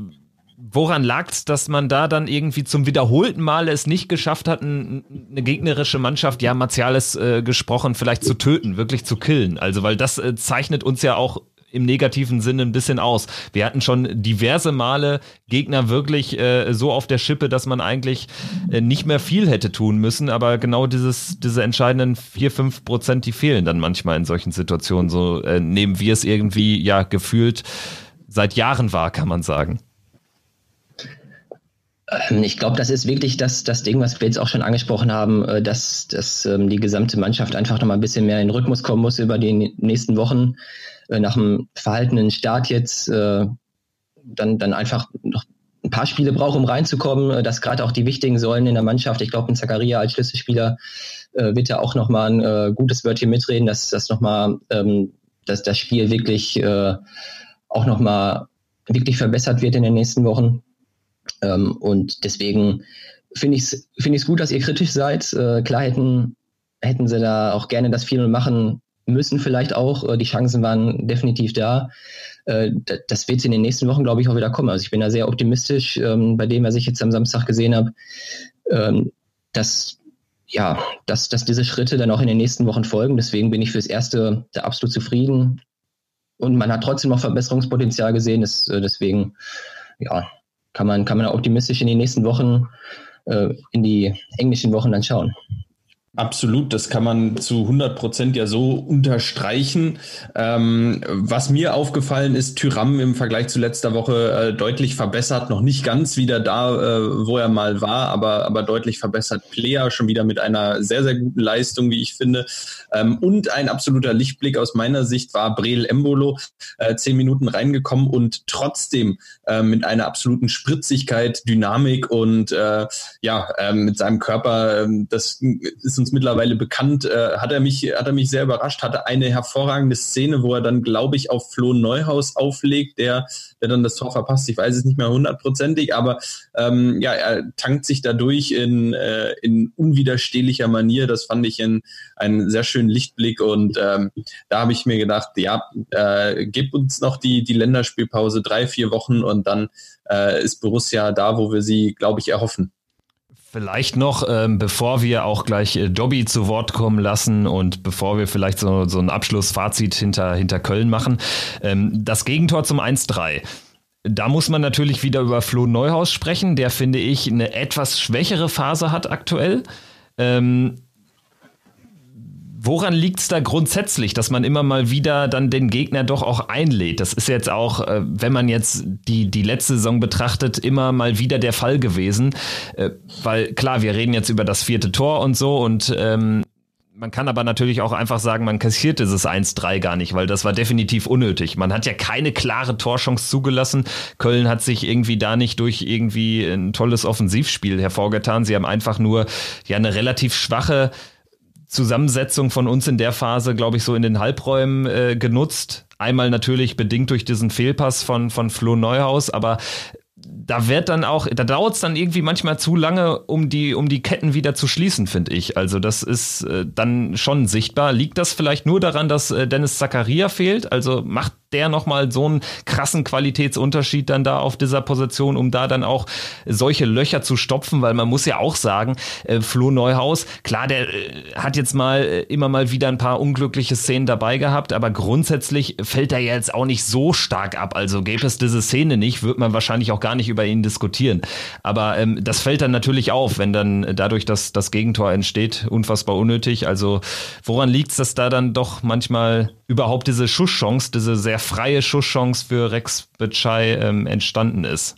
woran lag es, dass man da dann irgendwie zum wiederholten Male es nicht geschafft hat, ein, eine gegnerische Mannschaft, ja, Martiales äh, gesprochen, vielleicht zu töten, wirklich zu killen? Also, weil das äh, zeichnet uns ja auch im negativen Sinne ein bisschen aus. Wir hatten schon diverse Male Gegner wirklich äh, so auf der Schippe, dass man eigentlich äh, nicht mehr viel hätte tun müssen, aber genau dieses, diese entscheidenden vier fünf Prozent, die fehlen dann manchmal in solchen Situationen. So äh, nehmen wir es irgendwie ja gefühlt seit Jahren wahr, kann man sagen. Ähm, ich glaube, das ist wirklich das, das Ding, was wir jetzt auch schon angesprochen haben, äh, dass, dass ähm, die gesamte Mannschaft einfach noch mal ein bisschen mehr in den Rhythmus kommen muss über die nächsten Wochen. Äh, nach einem verhaltenen Start jetzt äh, dann, dann einfach noch ein paar Spiele braucht, um reinzukommen, dass gerade auch die wichtigen Säulen in der Mannschaft, ich glaube, ein Zakaria als Schlüsselspieler wird ja auch noch mal ein gutes Wörtchen mitreden, dass das noch mal, ähm, dass das Spiel wirklich auch noch mal wirklich verbessert wird in den nächsten Wochen. Ähm, und deswegen finde ich es find gut, dass ihr kritisch seid. Äh, klar hätten, hätten sie da auch gerne das 4-0 machen müssen, vielleicht auch. Äh, die Chancen waren definitiv da. Äh, das wird in den nächsten Wochen, glaube ich, auch wieder kommen. Also ich bin da sehr optimistisch ähm, bei dem, was ich jetzt am Samstag gesehen habe, ähm, dass ja, dass, dass diese Schritte dann auch in den nächsten Wochen folgen. Deswegen bin ich fürs Erste da absolut zufrieden. Und man hat trotzdem noch Verbesserungspotenzial gesehen. Das, äh, deswegen, ja, kann man, kann man optimistisch in die nächsten Wochen, äh, in die englischen Wochen dann schauen. Absolut, das kann man zu 100 Prozent ja so unterstreichen. Ähm, was mir aufgefallen ist, Tyram im Vergleich zu letzter Woche äh, deutlich verbessert, noch nicht ganz wieder da, äh, wo er mal war, aber, aber deutlich verbessert. Player schon wieder mit einer sehr, sehr guten Leistung, wie ich finde. Ähm, und ein absoluter Lichtblick aus meiner Sicht war Breel Embolo, äh, zehn Minuten reingekommen und trotzdem äh, mit einer absoluten Spritzigkeit, Dynamik und äh, ja, äh, mit seinem Körper, das ist uns uns mittlerweile bekannt, äh, hat er mich, hat er mich sehr überrascht, hatte eine hervorragende Szene, wo er dann, glaube ich, auf Flo Neuhaus auflegt, der, der dann das Tor verpasst. Ich weiß es nicht mehr hundertprozentig, aber ähm, ja, er tankt sich dadurch in, äh, in unwiderstehlicher Manier. Das fand ich in, einen sehr schönen Lichtblick und ähm, da habe ich mir gedacht, ja, äh, gib uns noch die, die Länderspielpause drei, vier Wochen und dann äh, ist Borussia da, wo wir sie, glaube ich, erhoffen. Vielleicht noch, ähm, bevor wir auch gleich äh, Dobby zu Wort kommen lassen und bevor wir vielleicht so, so ein Abschlussfazit hinter, hinter Köln machen. Ähm, das Gegentor zum 1-3. Da muss man natürlich wieder über Flo Neuhaus sprechen, der finde ich eine etwas schwächere Phase hat aktuell. Ähm, Woran liegt es da grundsätzlich, dass man immer mal wieder dann den Gegner doch auch einlädt? Das ist jetzt auch, äh, wenn man jetzt die, die letzte Saison betrachtet, immer mal wieder der Fall gewesen. Äh, weil klar, wir reden jetzt über das vierte Tor und so und ähm, man kann aber natürlich auch einfach sagen, man kassiert dieses 1-3 gar nicht, weil das war definitiv unnötig. Man hat ja keine klare Torchance zugelassen. Köln hat sich irgendwie da nicht durch irgendwie ein tolles Offensivspiel hervorgetan. Sie haben einfach nur ja eine relativ schwache Zusammensetzung von uns in der Phase, glaube ich, so in den Halbräumen äh, genutzt. Einmal natürlich bedingt durch diesen Fehlpass von, von Flo Neuhaus, aber da wird dann auch, da dauert es dann irgendwie manchmal zu lange, um die, um die Ketten wieder zu schließen, finde ich. Also das ist äh, dann schon sichtbar. Liegt das vielleicht nur daran, dass äh, Dennis Zakaria fehlt? Also macht der nochmal so einen krassen Qualitätsunterschied dann da auf dieser Position, um da dann auch solche Löcher zu stopfen, weil man muss ja auch sagen, äh, Flo Neuhaus, klar, der äh, hat jetzt mal äh, immer mal wieder ein paar unglückliche Szenen dabei gehabt, aber grundsätzlich fällt er ja jetzt auch nicht so stark ab. Also gäbe es diese Szene nicht, wird man wahrscheinlich auch gar nicht über ihn diskutieren. Aber ähm, das fällt dann natürlich auf, wenn dann dadurch das, das Gegentor entsteht, unfassbar unnötig. Also woran liegt es, dass da dann doch manchmal überhaupt diese Schusschance, diese sehr freie Schusschance für Rex Bitschei ähm, entstanden ist.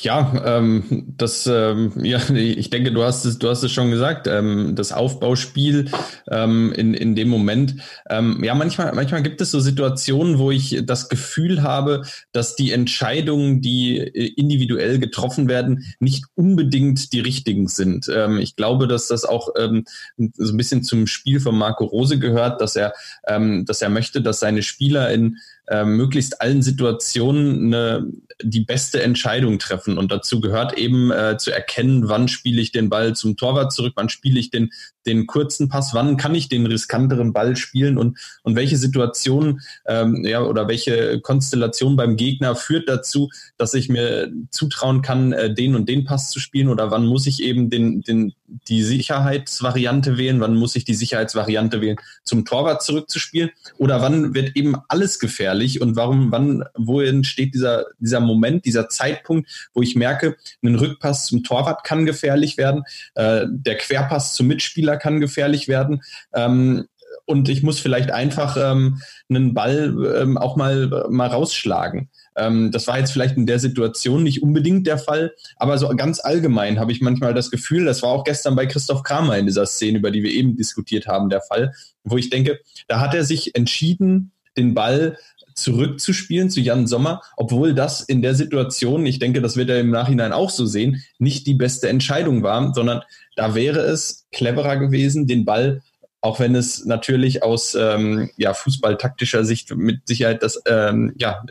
Ja, ähm, das, ähm, ja, ich denke, du hast es, du hast es schon gesagt. Ähm, das Aufbauspiel ähm, in in dem Moment. Ähm, ja, manchmal, manchmal gibt es so Situationen, wo ich das Gefühl habe, dass die Entscheidungen, die äh, individuell getroffen werden, nicht unbedingt die richtigen sind. Ähm, ich glaube, dass das auch ähm, so ein bisschen zum Spiel von Marco Rose gehört, dass er, ähm, dass er möchte, dass seine Spieler in äh, möglichst allen Situationen eine, die beste Entscheidung treffen. Und dazu gehört eben äh, zu erkennen, wann spiele ich den Ball zum Torwart zurück, wann spiele ich den, den kurzen Pass, wann kann ich den riskanteren Ball spielen und, und welche Situation ähm, ja, oder welche Konstellation beim Gegner führt dazu, dass ich mir zutrauen kann, äh, den und den Pass zu spielen oder wann muss ich eben den, den, die Sicherheitsvariante wählen, wann muss ich die Sicherheitsvariante wählen, zum Torwart zurückzuspielen oder wann wird eben alles gefährlich und warum, wann, wo entsteht dieser, dieser Moment, dieser Zeitpunkt, wo ich merke, ein Rückpass zum Torwart kann gefährlich werden, äh, der Querpass zum Mitspieler kann gefährlich werden. Ähm, und ich muss vielleicht einfach ähm, einen Ball ähm, auch mal, mal rausschlagen. Ähm, das war jetzt vielleicht in der Situation nicht unbedingt der Fall, aber so ganz allgemein habe ich manchmal das Gefühl, das war auch gestern bei Christoph Kramer in dieser Szene, über die wir eben diskutiert haben, der Fall, wo ich denke, da hat er sich entschieden, den Ball zurückzuspielen zu Jan Sommer, obwohl das in der Situation, ich denke, das wird er im Nachhinein auch so sehen, nicht die beste Entscheidung war, sondern da wäre es cleverer gewesen, den Ball auch wenn es natürlich aus ähm, ja, fußballtaktischer Sicht mit Sicherheit das, ähm, ja,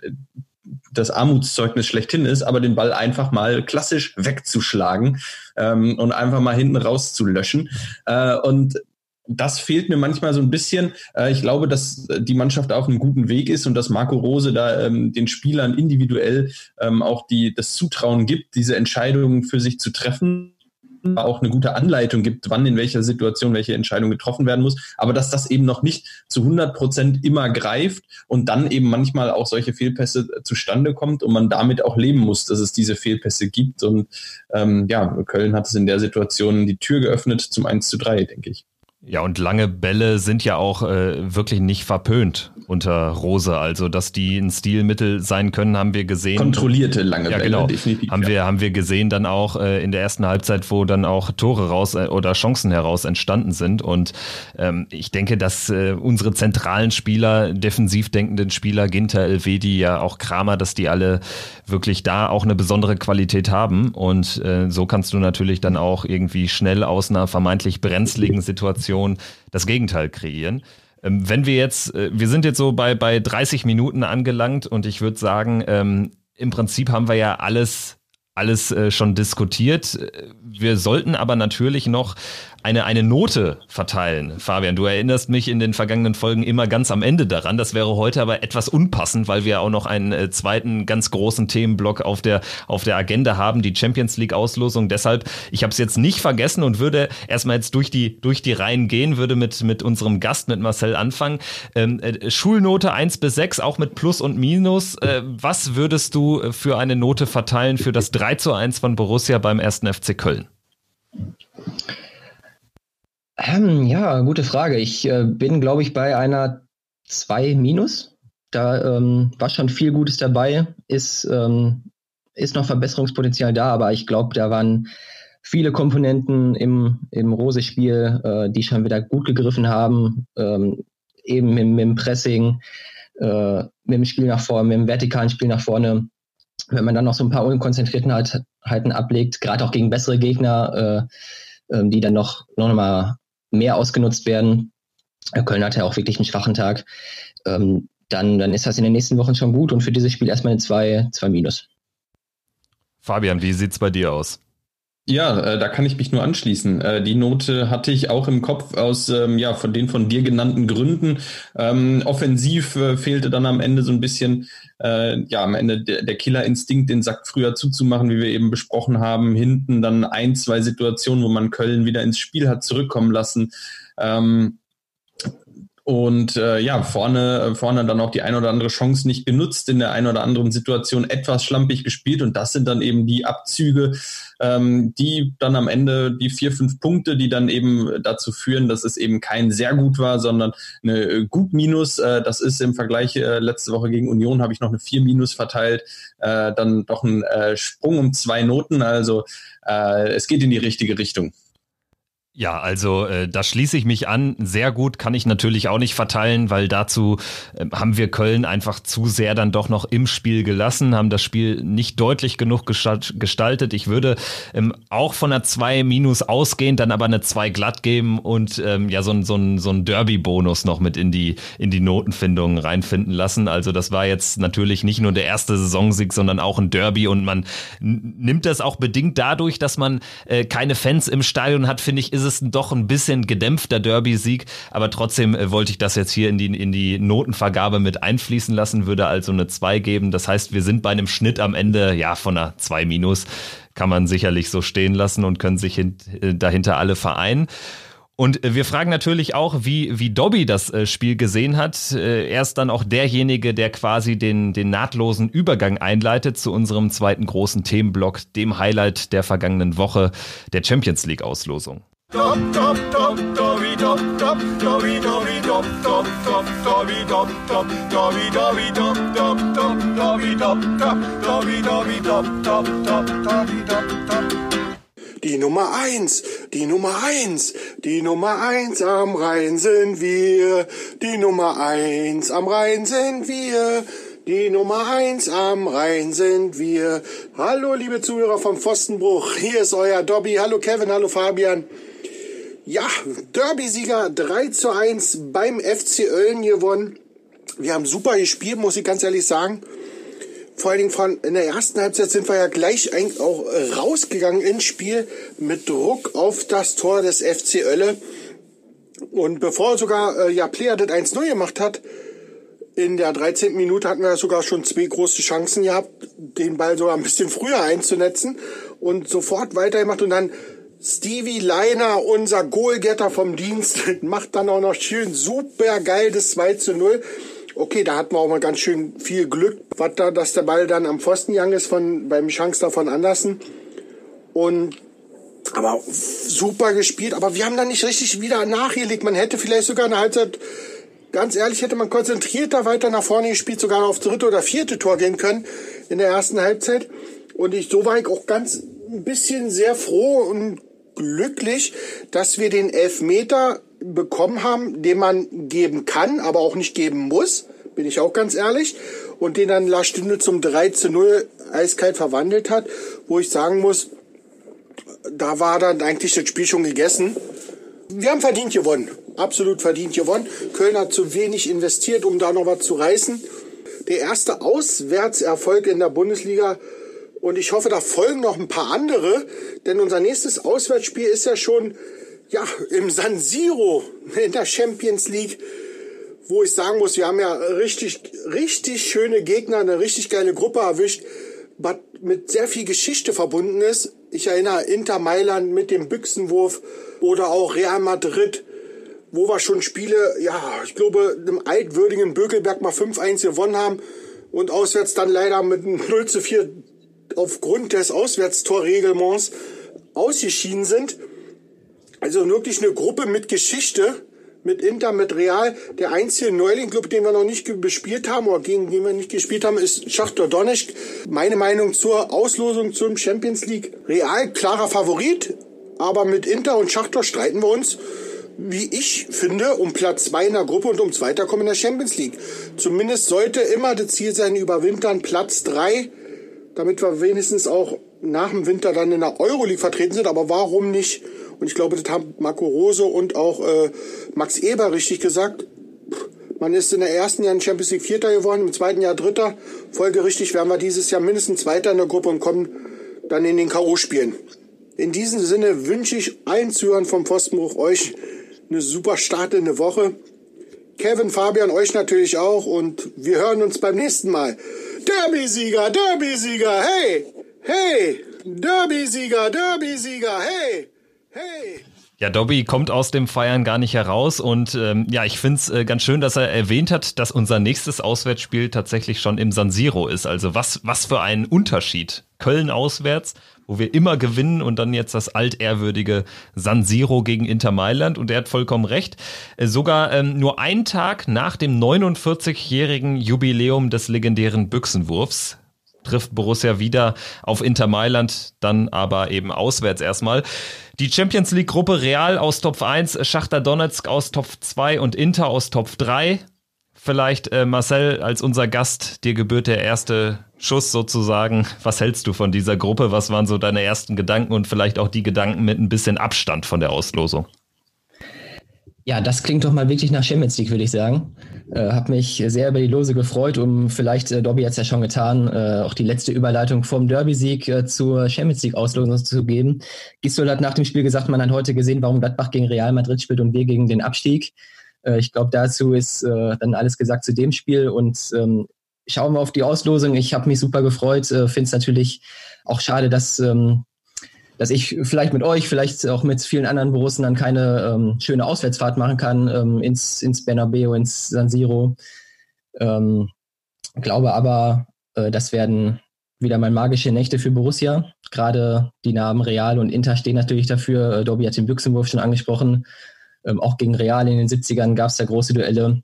das Armutszeugnis schlechthin ist, aber den Ball einfach mal klassisch wegzuschlagen ähm, und einfach mal hinten rauszulöschen. Äh, und das fehlt mir manchmal so ein bisschen. Äh, ich glaube, dass die Mannschaft auf einem guten Weg ist und dass Marco Rose da ähm, den Spielern individuell ähm, auch die, das Zutrauen gibt, diese Entscheidungen für sich zu treffen. auch eine gute Anleitung gibt, wann in welcher Situation welche Entscheidung getroffen werden muss, aber dass das eben noch nicht zu 100 Prozent immer greift und dann eben manchmal auch solche Fehlpässe zustande kommt und man damit auch leben muss, dass es diese Fehlpässe gibt. Und ähm, ja, Köln hat es in der Situation die Tür geöffnet zum 1 zu 3, denke ich. Ja, und lange Bälle sind ja auch äh, wirklich nicht verpönt unter Rose. Also, dass die ein Stilmittel sein können, haben wir gesehen. Kontrollierte lange ja, Bälle, genau. definitiv. Haben, ja. wir, haben wir gesehen dann auch äh, in der ersten Halbzeit, wo dann auch Tore raus äh, oder Chancen heraus entstanden sind. Und ähm, ich denke, dass äh, unsere zentralen Spieler, defensiv denkenden Spieler, Ginter, Elvedi, ja auch Kramer, dass die alle wirklich da auch eine besondere Qualität haben. Und äh, so kannst du natürlich dann auch irgendwie schnell aus einer vermeintlich brenzligen Situation das Gegenteil kreieren. Ähm, wenn wir jetzt, äh, wir sind jetzt so bei, bei 30 Minuten angelangt und ich würde sagen, ähm, im Prinzip haben wir ja alles alles äh, schon diskutiert. Wir sollten aber natürlich noch eine, eine Note verteilen. Fabian, du erinnerst mich in den vergangenen Folgen immer ganz am Ende daran. Das wäre heute aber etwas unpassend, weil wir auch noch einen äh, zweiten ganz großen Themenblock auf der, auf der Agenda haben, die Champions League Auslosung. Deshalb, ich habe es jetzt nicht vergessen und würde erstmal jetzt durch die, durch die Reihen gehen, würde mit, mit unserem Gast, mit Marcel anfangen. Ähm, äh, Schulnote 1 bis 6, auch mit Plus und Minus. Äh, was würdest du für eine Note verteilen für das 3 zu 1 von Borussia beim ersten FC Köln? Ähm, ja, gute Frage. Ich äh, bin, glaube ich, bei einer 2 minus. Da ähm, war schon viel Gutes dabei, ist, ähm, ist noch Verbesserungspotenzial da, aber ich glaube, da waren viele Komponenten im, im Rose-Spiel, äh, die schon wieder gut gegriffen haben. Ähm, eben mit, mit, dem Pressing, äh, mit dem Spiel nach vorne, mit dem vertikalen Spiel nach vorne. Wenn man dann noch so ein paar Unkonzentriertheiten ablegt, gerade auch gegen bessere Gegner, äh, ähm, die dann noch, noch mal mehr ausgenutzt werden. Köln hatte ja auch wirklich einen schwachen Tag. Ähm, dann, dann ist das in den nächsten Wochen schon gut und für dieses Spiel erstmal eine 2 zwei Minus. Fabian, wie sieht es bei dir aus? Ja, äh, da kann ich mich nur anschließen. Äh, die Note hatte ich auch im Kopf aus ähm, ja von den von dir genannten Gründen. Ähm, offensiv äh, fehlte dann am Ende so ein bisschen äh, ja am Ende der, der Killerinstinkt, den Sack früher zuzumachen, wie wir eben besprochen haben. Hinten dann ein, zwei Situationen, wo man Köln wieder ins Spiel hat zurückkommen lassen. Ähm, und äh, ja, vorne, vorne dann auch die ein oder andere Chance nicht genutzt, in der ein oder anderen Situation etwas schlampig gespielt. Und das sind dann eben die Abzüge, ähm, die dann am Ende die vier, fünf Punkte, die dann eben dazu führen, dass es eben kein sehr gut war, sondern eine gut Minus. Äh, das ist im Vergleich äh, letzte Woche gegen Union habe ich noch eine vier Minus verteilt. Äh, dann doch ein äh, Sprung um zwei Noten. Also äh, es geht in die richtige Richtung. Ja, also äh, da schließe ich mich an. Sehr gut kann ich natürlich auch nicht verteilen, weil dazu äh, haben wir Köln einfach zu sehr dann doch noch im Spiel gelassen, haben das Spiel nicht deutlich genug gestaltet. Ich würde ähm, auch von einer 2 minus ausgehen, dann aber eine 2 glatt geben und ähm, ja so ein, so ein, so ein Derby-Bonus noch mit in die, in die Notenfindung reinfinden lassen. Also das war jetzt natürlich nicht nur der erste Saisonsieg, sondern auch ein Derby und man nimmt das auch bedingt dadurch, dass man äh, keine Fans im Stadion hat, finde ich, ist es doch ein bisschen gedämpfter Derby-Sieg, aber trotzdem äh, wollte ich das jetzt hier in die, in die Notenvergabe mit einfließen lassen, würde also eine 2 geben. Das heißt, wir sind bei einem Schnitt am Ende ja von einer 2 minus. Kann man sicherlich so stehen lassen und können sich äh, dahinter alle vereinen. Und äh, wir fragen natürlich auch, wie, wie Dobby das Spiel gesehen hat. Er ist dann auch derjenige, der quasi den, den nahtlosen Übergang einleitet zu unserem zweiten großen Themenblock, dem Highlight der vergangenen Woche, der Champions League Auslosung. Dop dop dop dobi dop dop dobi dobi dop dop dop dobi dop dop dobi dobi dop dop dop dobi dop dop dobi dobi dop dop dop dobi dop dop die Nummer eins, die Nummer eins, die Nummer eins am Rhein sind wir. Die Nummer eins am Rhein sind wir. Die Nummer eins am Rhein sind wir. Hallo, liebe Zuhörer vom Pfostenbruch. Hier ist euer Dobby. Hallo Kevin, hallo Fabian. Ja, Derby-Sieger 3 zu 1 beim FC Oeln gewonnen. Wir haben super gespielt, muss ich ganz ehrlich sagen. Vor allen Dingen von, in der ersten Halbzeit sind wir ja gleich eigentlich auch rausgegangen ins Spiel mit Druck auf das Tor des FC Oelle. Und bevor sogar äh, ja Player das 1-0 gemacht hat, in der 13. Minute hatten wir sogar schon zwei große Chancen gehabt, den Ball sogar ein bisschen früher einzunetzen und sofort weitergemacht und dann Stevie Leiner, unser Goalgetter vom Dienst, macht dann auch noch schön super geil das 2 zu 0. Okay, da hatten wir auch mal ganz schön viel Glück, was da, dass der Ball dann am Pfosten gegangen ist von, beim Chancster von Andersen. Und, aber super gespielt, aber wir haben da nicht richtig wieder nachgelegt. Man hätte vielleicht sogar eine Halbzeit, ganz ehrlich, hätte man konzentrierter weiter nach vorne gespielt, sogar aufs dritte oder vierte Tor gehen können in der ersten Halbzeit. Und ich, so war ich auch ganz ein bisschen sehr froh und glücklich, dass wir den Elfmeter bekommen haben, den man geben kann, aber auch nicht geben muss, bin ich auch ganz ehrlich, und den dann La Stunde zum 3 zu 0 eiskalt verwandelt hat, wo ich sagen muss, da war dann eigentlich das Spiel schon gegessen. Wir haben verdient gewonnen, absolut verdient gewonnen. Köln hat zu wenig investiert, um da noch was zu reißen. Der erste Auswärtserfolg in der Bundesliga und ich hoffe, da folgen noch ein paar andere, denn unser nächstes Auswärtsspiel ist ja schon ja, im San Siro in der Champions League, wo ich sagen muss, wir haben ja richtig, richtig schöne Gegner, eine richtig geile Gruppe erwischt, was mit sehr viel Geschichte verbunden ist. Ich erinnere Inter Mailand mit dem Büchsenwurf oder auch Real Madrid, wo wir schon Spiele, ja, ich glaube, im altwürdigen Bökelberg mal 5-1 gewonnen haben und auswärts dann leider mit 0 zu 4 aufgrund des Auswärtstorreglements ausgeschieden sind. Also wirklich eine Gruppe mit Geschichte, mit Inter, mit Real. Der einzige Neuling, glaube den wir noch nicht bespielt haben oder gegen den wir nicht gespielt haben, ist Schachter Donetsk. Meine Meinung zur Auslosung zum Champions League. Real klarer Favorit, aber mit Inter und Schachter streiten wir uns wie ich finde, um Platz zwei in der Gruppe und um Zweiter kommen in der Champions League. Zumindest sollte immer das Ziel sein, überwintern Platz drei damit wir wenigstens auch nach dem Winter dann in der Euroleague vertreten sind. Aber warum nicht? Und ich glaube, das haben Marco Rose und auch äh, Max Eber richtig gesagt. Man ist in der ersten Jahr in Champions League Vierter geworden, im zweiten Jahr Dritter. Folgerichtig werden wir dieses Jahr mindestens Zweiter in der Gruppe und kommen dann in den K.O. spielen. In diesem Sinne wünsche ich allen Zuhörern vom Pfostenbruch euch eine super startende Woche. Kevin, Fabian, euch natürlich auch und wir hören uns beim nächsten Mal. Derby-Sieger, Derby-Sieger, hey, hey, Derby-Sieger, Derby-Sieger, hey, hey. Ja, Dobby kommt aus dem Feiern gar nicht heraus und ähm, ja, ich find's äh, ganz schön, dass er erwähnt hat, dass unser nächstes Auswärtsspiel tatsächlich schon im San Siro ist. Also was, was für ein Unterschied. Köln auswärts, wo wir immer gewinnen und dann jetzt das altehrwürdige San Siro gegen Inter Mailand und er hat vollkommen recht. Äh, sogar ähm, nur einen Tag nach dem 49-jährigen Jubiläum des legendären Büchsenwurfs trifft Borussia wieder auf Inter Mailand, dann aber eben auswärts erstmal. Die Champions League Gruppe Real aus Top 1, Schachter Donetsk aus Top 2 und Inter aus Top 3. Vielleicht äh, Marcel als unser Gast, dir gebührt der erste Schuss sozusagen. Was hältst du von dieser Gruppe? Was waren so deine ersten Gedanken und vielleicht auch die Gedanken mit ein bisschen Abstand von der Auslosung? Ja, das klingt doch mal wirklich nach Champions League, würde ich sagen. Äh, hab mich sehr über die Lose gefreut, um vielleicht, äh, Dobby hat es ja schon getan, äh, auch die letzte Überleitung vom Derby-Sieg äh, zur Champions League-Auslosung zu geben. Gisdol hat nach dem Spiel gesagt, man hat heute gesehen, warum Gladbach gegen Real Madrid spielt und wir gegen den Abstieg. Äh, ich glaube, dazu ist äh, dann alles gesagt zu dem Spiel und ähm, schauen wir auf die Auslosung. Ich habe mich super gefreut, äh, finde es natürlich auch schade, dass ähm, dass ich vielleicht mit euch, vielleicht auch mit vielen anderen Borussen dann keine ähm, schöne Auswärtsfahrt machen kann ähm, ins, ins Bernabeu, ins San Siro. Ähm, glaube aber, äh, das werden wieder mal magische Nächte für Borussia. Gerade die Namen Real und Inter stehen natürlich dafür. Äh, Dobi hat den Büchsenwurf schon angesprochen. Ähm, auch gegen Real in den 70ern gab es da große Duelle.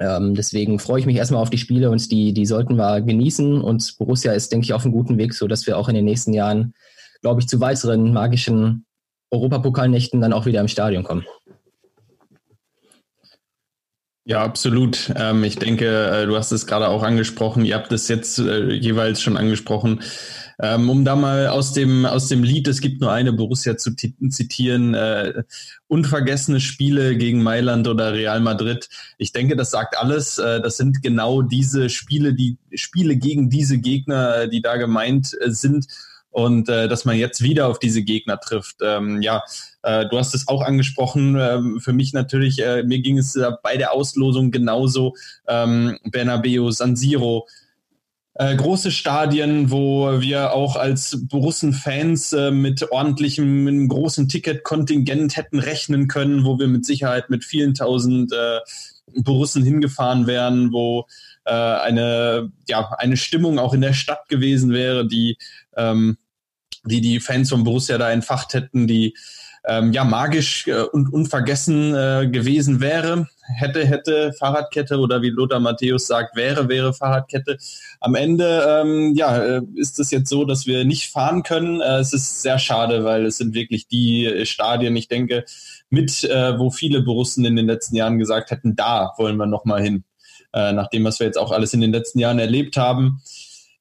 Ähm, deswegen freue ich mich erstmal auf die Spiele und die, die sollten wir genießen. Und Borussia ist, denke ich, auf einem guten Weg, so dass wir auch in den nächsten Jahren glaube ich, zu weiteren magischen Europapokalnächten dann auch wieder im Stadion kommen. Ja, absolut. Ähm, ich denke, äh, du hast es gerade auch angesprochen. Ihr habt es jetzt äh, jeweils schon angesprochen. Ähm, um da mal aus dem, aus dem Lied, es gibt nur eine Borussia zu zitieren, äh, unvergessene Spiele gegen Mailand oder Real Madrid. Ich denke, das sagt alles. Äh, das sind genau diese Spiele, die Spiele gegen diese Gegner, die da gemeint äh, sind und äh, dass man jetzt wieder auf diese Gegner trifft. Ähm, ja, äh, du hast es auch angesprochen. Ähm, für mich natürlich, äh, mir ging es bei der Auslosung genauso. Ähm, Bernabeu, San Siro. Äh, große Stadien, wo wir auch als Borussen-Fans äh, mit ordentlichem, mit einem großen Ticketkontingent hätten rechnen können, wo wir mit Sicherheit mit vielen tausend äh, Borussen hingefahren wären, wo äh, eine, ja, eine Stimmung auch in der Stadt gewesen wäre, die, ähm, die die Fans von Borussia da entfacht hätten, die ähm, ja magisch äh, und unvergessen äh, gewesen wäre. Hätte, hätte Fahrradkette oder wie Lothar Matthäus sagt, wäre, wäre Fahrradkette. Am Ende ähm, ja, äh, ist es jetzt so, dass wir nicht fahren können. Äh, es ist sehr schade, weil es sind wirklich die äh, Stadien, ich denke, mit, äh, wo viele Borussen in den letzten Jahren gesagt hätten, da wollen wir nochmal hin. Äh, nach dem, was wir jetzt auch alles in den letzten Jahren erlebt haben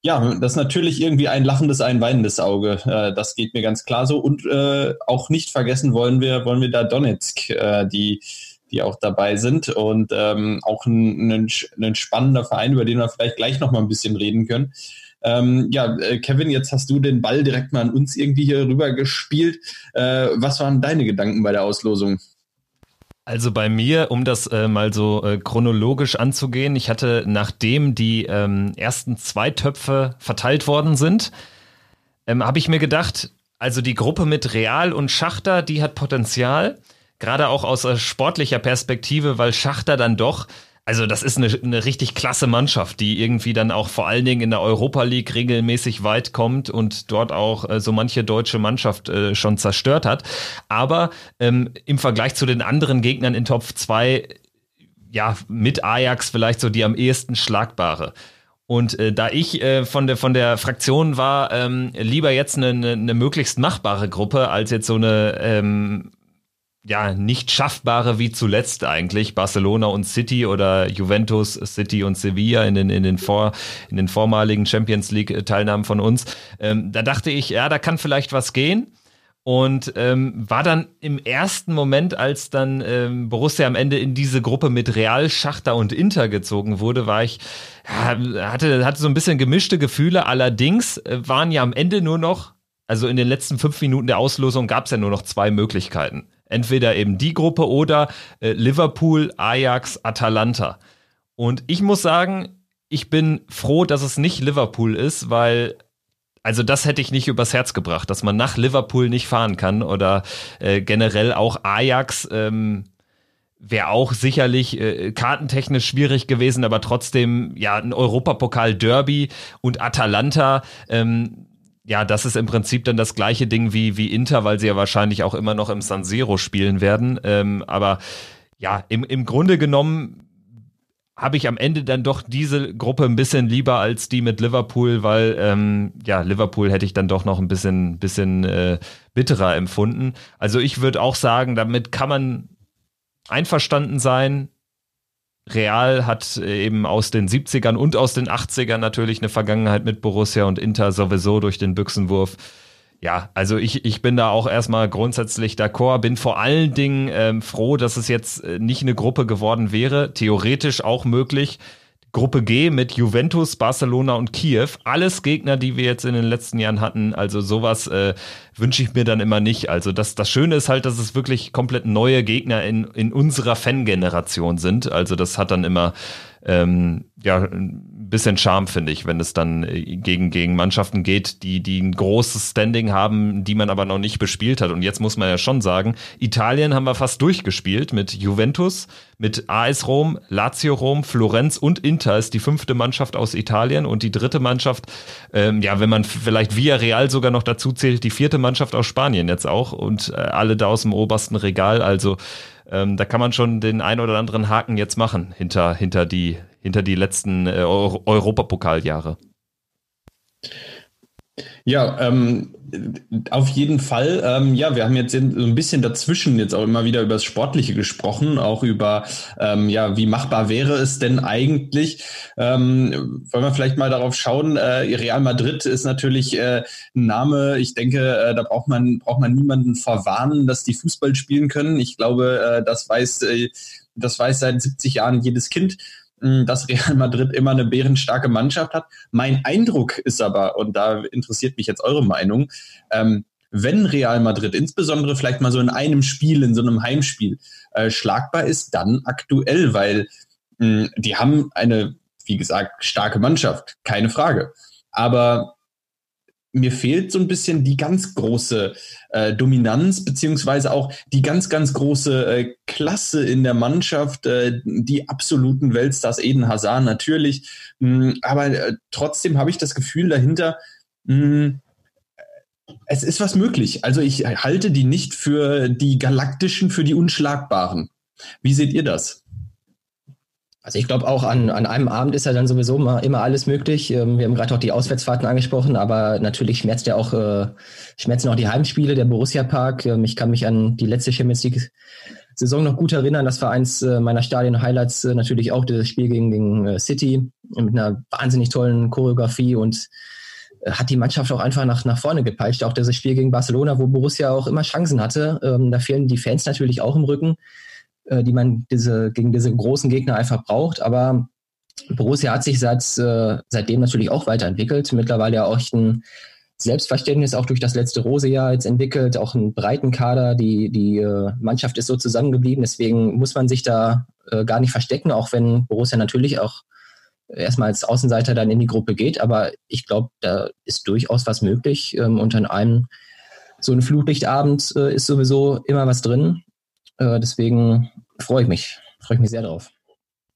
ja, das ist natürlich irgendwie ein lachendes, ein weinendes Auge. Äh, das geht mir ganz klar so. Und äh, auch nicht vergessen wollen wir, wollen wir da Donetsk, äh, die, die auch dabei sind und ähm, auch ein, ein, ein, spannender Verein, über den wir vielleicht gleich noch mal ein bisschen reden können. Ähm, ja, äh, Kevin, jetzt hast du den Ball direkt mal an uns irgendwie hier rüber gespielt. Äh, was waren deine Gedanken bei der Auslosung? Also bei mir, um das äh, mal so äh, chronologisch anzugehen, ich hatte, nachdem die ähm, ersten zwei Töpfe verteilt worden sind, ähm, habe ich mir gedacht, also die Gruppe mit Real und Schachter, die hat Potenzial, gerade auch aus äh, sportlicher Perspektive, weil Schachter dann doch also das ist eine, eine richtig klasse Mannschaft, die irgendwie dann auch vor allen Dingen in der Europa League regelmäßig weit kommt und dort auch äh, so manche deutsche Mannschaft äh, schon zerstört hat. Aber ähm, im Vergleich zu den anderen Gegnern in Top 2, ja, mit Ajax vielleicht so die am ehesten schlagbare. Und äh, da ich äh, von der von der Fraktion war, ähm, lieber jetzt eine, eine, möglichst machbare Gruppe als jetzt so eine ähm, ja, nicht schaffbare wie zuletzt eigentlich Barcelona und City oder Juventus, City und Sevilla in den, in den, vor, in den vormaligen Champions League Teilnahmen von uns. Ähm, da dachte ich, ja, da kann vielleicht was gehen. Und ähm, war dann im ersten Moment, als dann ähm, Borussia am Ende in diese Gruppe mit Real, Schachter und Inter gezogen wurde, war ich, hatte, hatte so ein bisschen gemischte Gefühle. Allerdings äh, waren ja am Ende nur noch, also in den letzten fünf Minuten der Auslosung gab es ja nur noch zwei Möglichkeiten Entweder eben die Gruppe oder äh, Liverpool, Ajax, Atalanta. Und ich muss sagen, ich bin froh, dass es nicht Liverpool ist, weil also das hätte ich nicht übers Herz gebracht, dass man nach Liverpool nicht fahren kann oder äh, generell auch Ajax ähm, wäre auch sicherlich äh, kartentechnisch schwierig gewesen, aber trotzdem ja ein Europapokal-Derby und Atalanta. Ähm, ja, das ist im Prinzip dann das gleiche Ding wie, wie Inter, weil sie ja wahrscheinlich auch immer noch im San Siro spielen werden. Ähm, aber ja, im, im Grunde genommen habe ich am Ende dann doch diese Gruppe ein bisschen lieber als die mit Liverpool, weil ähm, ja, Liverpool hätte ich dann doch noch ein bisschen, bisschen äh, bitterer empfunden. Also ich würde auch sagen, damit kann man einverstanden sein. Real hat äh, eben aus den 70ern und aus den 80ern natürlich eine Vergangenheit mit Borussia und Inter sowieso durch den Büchsenwurf. Ja, also ich, ich bin da auch erstmal grundsätzlich d'accord, bin vor allen Dingen ähm, froh, dass es jetzt äh, nicht eine Gruppe geworden wäre, theoretisch auch möglich, Gruppe G mit Juventus, Barcelona und Kiew. Alles Gegner, die wir jetzt in den letzten Jahren hatten. Also sowas äh, wünsche ich mir dann immer nicht. Also das, das Schöne ist halt, dass es wirklich komplett neue Gegner in, in unserer Fangeneration sind. Also das hat dann immer ähm, ja, ein bisschen Charme, finde ich, wenn es dann äh, gegen, gegen Mannschaften geht, die, die ein großes Standing haben, die man aber noch nicht bespielt hat. Und jetzt muss man ja schon sagen, Italien haben wir fast durchgespielt mit Juventus, mit AS Rom, Lazio Rom, Florenz und Inter ist die fünfte Mannschaft aus Italien und die dritte Mannschaft, ähm, ja, wenn man vielleicht Villarreal sogar noch dazu zählt, die vierte Mannschaft aus Spanien jetzt auch und äh, alle da aus dem obersten Regal. Also ähm, da kann man schon den ein oder anderen Haken jetzt machen hinter, hinter, die, hinter die letzten äh, Europapokaljahre. Ja, ähm, auf jeden Fall. Ähm, ja, wir haben jetzt so ein bisschen dazwischen jetzt auch immer wieder über das Sportliche gesprochen, auch über, ähm, ja, wie machbar wäre es denn eigentlich? Ähm, wollen wir vielleicht mal darauf schauen? Äh, Real Madrid ist natürlich äh, ein Name. Ich denke, äh, da braucht man braucht man niemanden verwarnen, dass die Fußball spielen können. Ich glaube, äh, das weiß äh, das weiß seit 70 Jahren jedes Kind dass Real Madrid immer eine bärenstarke Mannschaft hat. Mein Eindruck ist aber, und da interessiert mich jetzt eure Meinung, ähm, wenn Real Madrid insbesondere vielleicht mal so in einem Spiel, in so einem Heimspiel, äh, schlagbar ist, dann aktuell, weil mh, die haben eine wie gesagt, starke Mannschaft, keine Frage. Aber mir fehlt so ein bisschen die ganz große äh, Dominanz, beziehungsweise auch die ganz, ganz große äh, Klasse in der Mannschaft, äh, die absoluten Weltstars, Eden Hazard natürlich. Mh, mm, aber äh, trotzdem habe ich das Gefühl dahinter, mh, mm, es ist was möglich. Also ich halte die nicht für die Galaktischen, für die Unschlagbaren. Wie seht ihr das? Also ich glaube auch an, an einem Abend ist ja dann sowieso immer, immer alles möglich. Ähm, wir haben gerade auch die Auswärtsfahrten angesprochen, aber natürlich schmerzt ja auch, äh, schmerzen auch die Heimspiele, der Borussia Park. Ähm, ich kann mich an die letzte Champions League Saison noch gut erinnern. Das war eins äh, meiner Stadien-Highlights äh, natürlich auch das Spiel gegen, gegen äh, City mit einer wahnsinnig tollen Choreografie und hat die Mannschaft auch einfach nach, nach vorne gepeitscht. Auch das Spiel gegen Barcelona, wo Borussia auch immer Chancen hatte. Ähm, da fehlen die Fans natürlich auch im Rücken. Äh, die man diese, gegen diese großen Gegner einfach braucht. Aber Borussia hat sich seit, äh, seitdem natürlich auch weiterentwickelt. Mittlerweile auch ein Selbstverständnis auch durch das letzte Rosejahr jetzt entwickelt, auch einen breiten Kader. Die, die äh, Mannschaft ist so zusammengeblieben. Deswegen muss man sich da äh, gar nicht verstecken, auch wenn Borussia natürlich auch erstmal als Außenseiter dann in die Gruppe geht. Aber ich glaube, da ist durchaus was möglich. Ähm, und an einem so ein Flutlichtabend äh, ist sowieso immer was drin. Äh, deswegen freue ich mich, freue ich mich sehr drauf.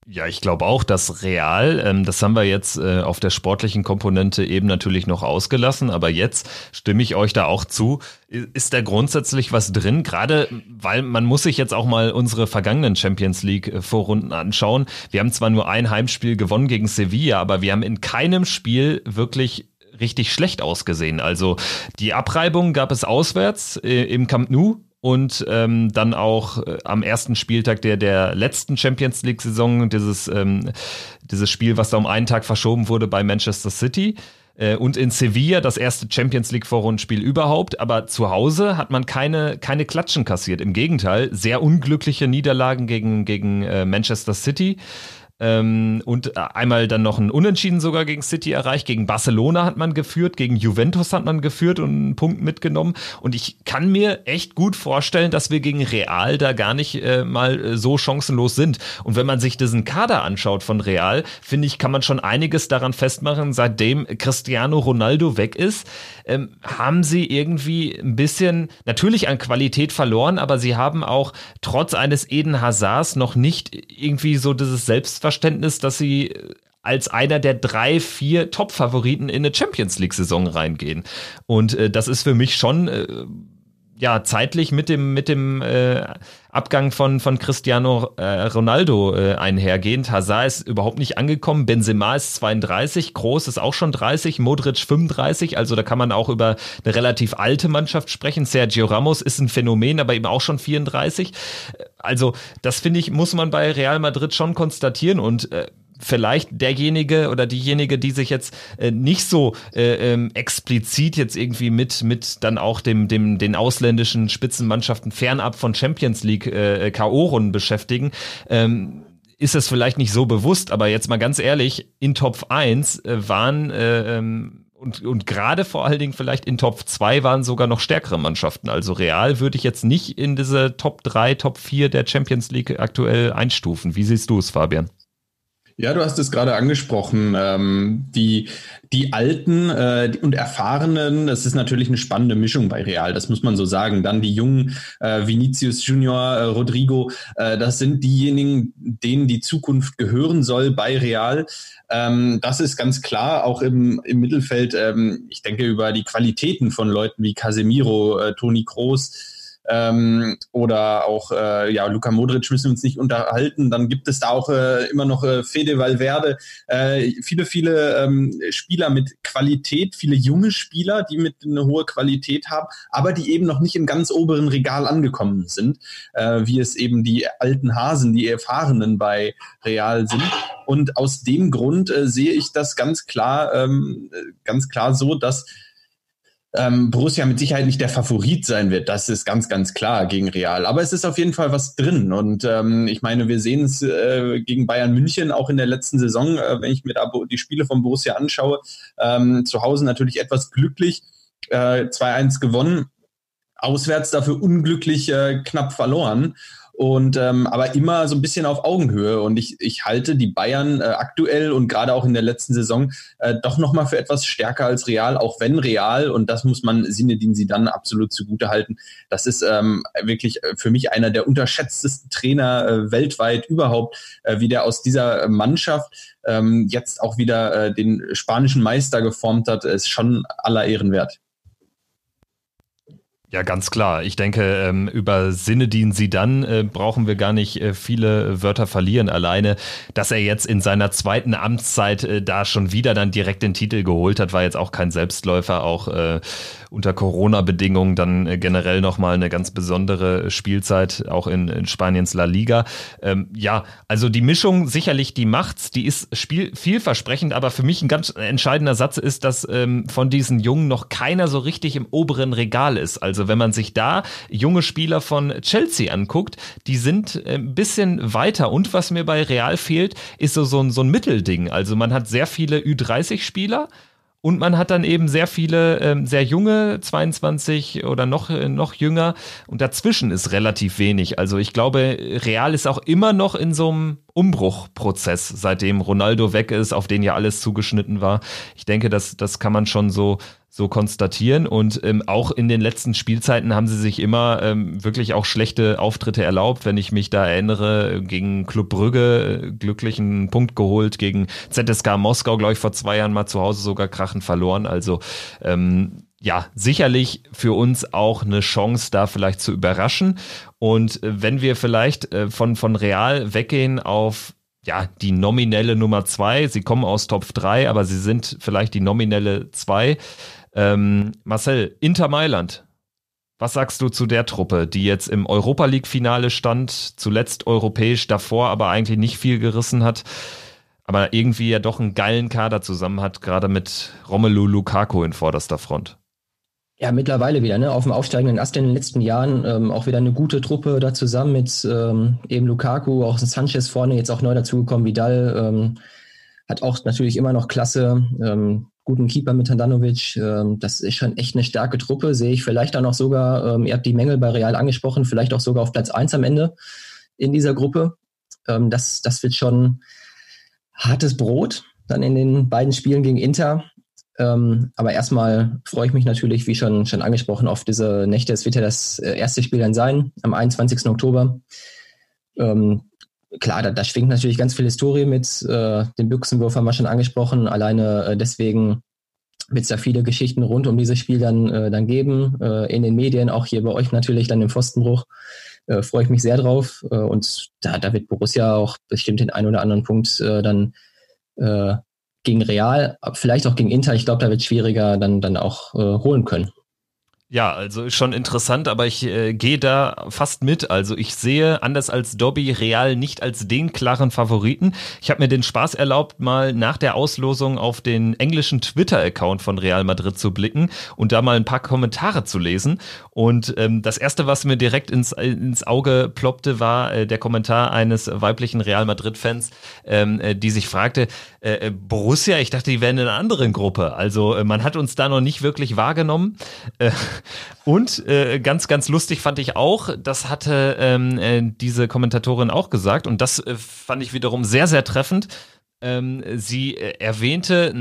Ja, ich glaube auch, dass Real, ähm, das haben wir jetzt äh, auf der sportlichen Komponente eben natürlich noch ausgelassen, aber jetzt stimme ich euch da auch zu. Ist da grundsätzlich was drin? Gerade weil man muss sich jetzt auch mal unsere vergangenen Champions League äh, Vorrunden anschauen. Wir haben zwar nur ein Heimspiel gewonnen gegen Sevilla, aber wir haben in keinem Spiel wirklich richtig schlecht ausgesehen. Also die Abreibung gab es auswärts äh, im Camp Nou und ähm, dann auch äh, am ersten Spieltag der, der letzten Champions League-Saison dieses, ähm, dieses Spiel, was da um einen Tag verschoben wurde bei Manchester City. Äh, und in Sevilla das erste Champions League Vorrundenspiel überhaupt, aber zu Hause hat man keine, keine Klatschen kassiert. Im Gegenteil, sehr unglückliche Niederlagen gegen, gegen äh, Manchester City. Ähm, und einmal dann noch ein Unentschieden sogar gegen City erreicht. Gegen Barcelona hat man geführt, gegen Juventus hat man geführt und einen Punkt mitgenommen. Und ich kann mir echt gut vorstellen, dass wir gegen Real da gar nicht äh, mal äh, so chancenlos sind. Und wenn man sich diesen Kader anschaut von Real, finde ich, kann man schon einiges daran festmachen, seitdem Cristiano Ronaldo weg ist, ähm, haben sie irgendwie ein bisschen natürlich an Qualität verloren, aber sie haben auch trotz eines Eden Hazards noch nicht irgendwie so dieses Selbstverständnis Verständnis, dass sie als einer der drei, vier Top-Favoriten in eine Champions League-Saison reingehen. Und äh, das ist für mich schon äh, ja zeitlich mit dem mit dem äh, Abgang von von Cristiano äh, Ronaldo äh, einhergehend. Hazard ist überhaupt nicht angekommen. Benzema ist 32, Groß ist auch schon 30, Modric 35. Also da kann man auch über eine relativ alte Mannschaft sprechen. Sergio Ramos ist ein Phänomen, aber eben auch schon 34. Also das finde ich muss man bei Real Madrid schon konstatieren und äh, vielleicht derjenige oder diejenige, die sich jetzt äh, nicht so äh, ähm, explizit jetzt irgendwie mit mit dann auch dem dem den ausländischen Spitzenmannschaften fernab von Champions League äh, KO-Runden beschäftigen. Ähm, ist es vielleicht nicht so bewusst, aber jetzt mal ganz ehrlich, in Top 1 äh, waren äh, ähm, und, und gerade vor allen Dingen vielleicht in Top 2 waren sogar noch stärkere Mannschaften. Also Real würde ich jetzt nicht in diese Top 3, Top 4 der Champions League aktuell einstufen. Wie siehst du es, Fabian? Ja, du hast es gerade angesprochen. Ähm, die, die Alten äh, und Erfahrenen, das ist natürlich eine spannende Mischung bei Real, das muss man so sagen. Dann die Jungen, äh, Vinicius Junior, äh, Rodrigo, äh, das sind diejenigen, denen die Zukunft gehören soll bei Real. Ähm, das ist ganz klar, auch im, im Mittelfeld. Ähm, ich denke über die Qualitäten von Leuten wie Casemiro, äh, Toni Kroos, ähm, oder auch äh, ja Luka Modric müssen wir uns nicht unterhalten. Dann gibt es da auch äh, immer noch äh, Fede Valverde, äh, viele viele ähm, Spieler mit Qualität, viele junge Spieler, die mit eine hohe Qualität haben, aber die eben noch nicht im ganz oberen Regal angekommen sind, äh, wie es eben die alten Hasen, die erfahrenen bei Real sind. Und aus dem Grund äh, sehe ich das ganz klar, ähm, ganz klar so, dass ähm, Borussia mit Sicherheit nicht der Favorit sein wird. Das ist ganz, ganz klar gegen Real. Aber es ist auf jeden Fall was drin. Und ähm, ich meine, wir sehen es äh, gegen Bayern München auch in der letzten Saison, äh, wenn ich mir da die Spiele von Borussia anschaue. Ähm, zu Hause natürlich etwas glücklich. Äh, 2-1 gewonnen. Auswärts dafür unglücklich äh, knapp verloren. Und ähm, aber immer so ein bisschen auf Augenhöhe. Und ich, ich halte die Bayern äh, aktuell und gerade auch in der letzten Saison äh, doch nochmal für etwas stärker als Real, auch wenn Real, und das muss man Sinedin sie dann absolut zugute halten, das ist ähm, wirklich äh, für mich einer der unterschätztesten Trainer äh, weltweit überhaupt, äh, wie der aus dieser Mannschaft ähm, jetzt auch wieder äh, den spanischen Meister geformt hat, ist schon aller Ehren wert. Ja, ganz klar. Ich denke, ähm, über Sinedin Sidan äh, brauchen wir gar nicht äh, viele Wörter verlieren. Alleine, dass er jetzt in seiner zweiten Amtszeit äh, da schon wieder dann direkt den Titel geholt hat, war jetzt auch kein Selbstläufer. Auch äh, unter Corona-Bedingungen dann äh, generell nochmal eine ganz besondere Spielzeit, auch in, in Spaniens La Liga. Ähm, ja, also die Mischung sicherlich, die macht's, die ist spiel vielversprechend, aber für mich ein ganz entscheidender Satz ist, dass ähm, von diesen Jungen noch keiner so richtig im oberen Regal ist. Also also wenn man sich da junge Spieler von Chelsea anguckt, die sind äh, ein bisschen weiter. Und was mir bei Real fehlt, ist so, so, ein, so ein Mittelding. Also man hat sehr viele Ü30-Spieler. Und man hat dann eben sehr viele ähm, sehr junge, 22 oder noch, äh, noch jünger. Und dazwischen ist relativ wenig. Also ich glaube, Real ist auch immer noch in so einem Umbruchprozess, seitdem Ronaldo weg ist, auf den ja alles zugeschnitten war. Ich denke, das, das kann man schon so, so konstatieren. Und ähm, auch in den letzten Spielzeiten haben sie sich immer ähm, wirklich auch schlechte Auftritte erlaubt. Wenn ich mich da erinnere, gegen Club Brügge äh, glücklichen Punkt geholt, gegen ZSK Moskau, glaube ich, vor zwei Jahren mal zu Hause sogar krachen verloren. Also ähm, ja, sicherlich für uns auch eine Chance, da vielleicht zu überraschen. Und äh, wenn wir vielleicht äh, von, von Real weggehen auf ja, die nominelle Nummer zwei, sie kommen aus Top 3, aber sie sind vielleicht die nominelle zwei, ähm, Marcel, Inter Mailand. Was sagst du zu der Truppe, die jetzt im Europa League-Finale stand, zuletzt europäisch, davor aber eigentlich nicht viel gerissen hat, aber irgendwie ja doch einen geilen Kader zusammen hat, gerade mit Romelu Lukaku in vorderster Front? Ja, mittlerweile wieder, ne? Auf dem aufsteigenden Ast in den letzten Jahren ähm, auch wieder eine gute Truppe da zusammen mit ähm, eben Lukaku, auch Sanchez vorne, jetzt auch neu dazugekommen, Vidal, ähm, hat auch natürlich immer noch Klasse. Ähm, guten Keeper mit Handanovic. Ähm, das ist schon echt eine starke Truppe. Sehe ich vielleicht auch noch sogar, ähm, ihr habt die Mängel bei Real angesprochen, vielleicht auch sogar auf Platz eins am Ende in dieser Gruppe. Ähm, das, das wird schon hartes Brot dann in den beiden Spielen gegen Inter. Ähm, aber erstmal freue ich mich natürlich, wie schon, schon angesprochen, auf diese Nächte. Es wird ja das äh, erste Spiel dann sein, am 21. Oktober. Ähm, klar, da, da schwingt natürlich ganz viel Historie mit. Äh, den Büchsenwurf haben wir schon angesprochen. Alleine äh, deswegen wird es da viele Geschichten rund um dieses Spiel dann, äh, dann geben. Äh, in den Medien, auch hier bei euch natürlich dann im Pfostenbruch. Äh, Freue ich mich sehr drauf. Und da, da wird Borussia auch bestimmt den einen oder anderen Punkt dann gegen Real, vielleicht auch gegen Inter. Ich glaube, da wird es schwieriger dann, dann auch äh, holen können. Ja, also schon interessant, aber ich äh, gehe da fast mit. Also ich sehe, anders als Dobby, Real nicht als den klaren Favoriten. Ich habe mir den Spaß erlaubt, mal nach der Auslosung auf den englischen Twitter-Account von Real Madrid zu blicken und da mal ein paar Kommentare zu lesen. Und ähm, das Erste, was mir direkt ins, ins Auge ploppte, war äh, der Kommentar eines weiblichen Real Madrid-Fans, ähm, äh, die sich fragte, äh, äh Borussia, ich dachte, die wären in einer anderen Gruppe. Also äh, man hat uns da noch nicht wirklich wahrgenommen. Äh, und äh, ganz, ganz lustig fand ich auch, das hatte ähm, äh, diese Kommentatorin auch gesagt und das fand ich wiederum sehr, sehr treffend. Ähm, sie äh, erwähnte,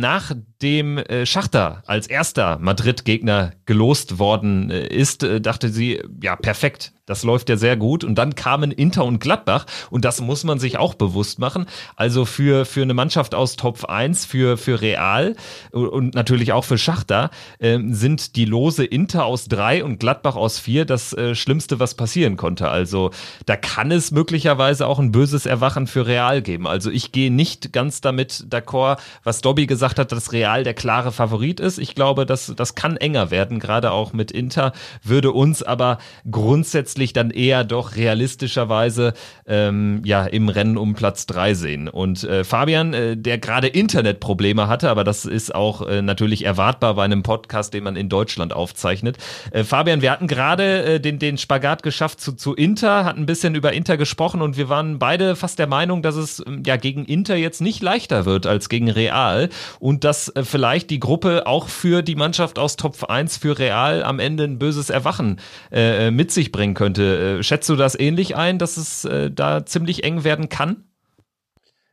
nachdem äh, Schachter als erster Madrid-Gegner gelost worden äh, ist, äh, dachte sie, ja, perfekt, das läuft ja sehr gut. Und dann kamen Inter und Gladbach. Und das muss man sich auch bewusst machen. Also für, für eine Mannschaft aus Top 1, für, für Real und natürlich auch für Schachter, äh, sind die Lose Inter aus drei und Gladbach aus vier das Schlimmste, was passieren konnte. Also da kann es möglicherweise auch ein böses Erwachen für Real geben. Also ich gehe nicht ganz damit d'accord, was Dobby gesagt hat, dass Real der klare Favorit ist. Ich glaube, das, das kann enger werden, gerade auch mit Inter, würde uns aber grundsätzlich dann eher doch realistischerweise ähm, ja im Rennen um Platz drei sehen. Und äh, Fabian, äh, der gerade Internetprobleme hatte, aber das ist auch äh, natürlich erwartbar bei einem Podcast, den man in Deutschland aufzeichnet. Äh, Fabian, wir hatten gerade äh, den, den Spagat geschafft zu, zu Inter, hatten ein bisschen über Inter gesprochen und wir waren beide fast der Meinung, dass es ähm, ja gegen Inter jetzt nicht leichter wird als gegen Real und dass äh, vielleicht die Gruppe auch für die Mannschaft aus Top 1 für Real am Ende ein böses Erwachen äh, äh, mit sich bringen könnte. Äh, schätzt du das ähnlich ein, dass es äh, da ziemlich eng werden kann?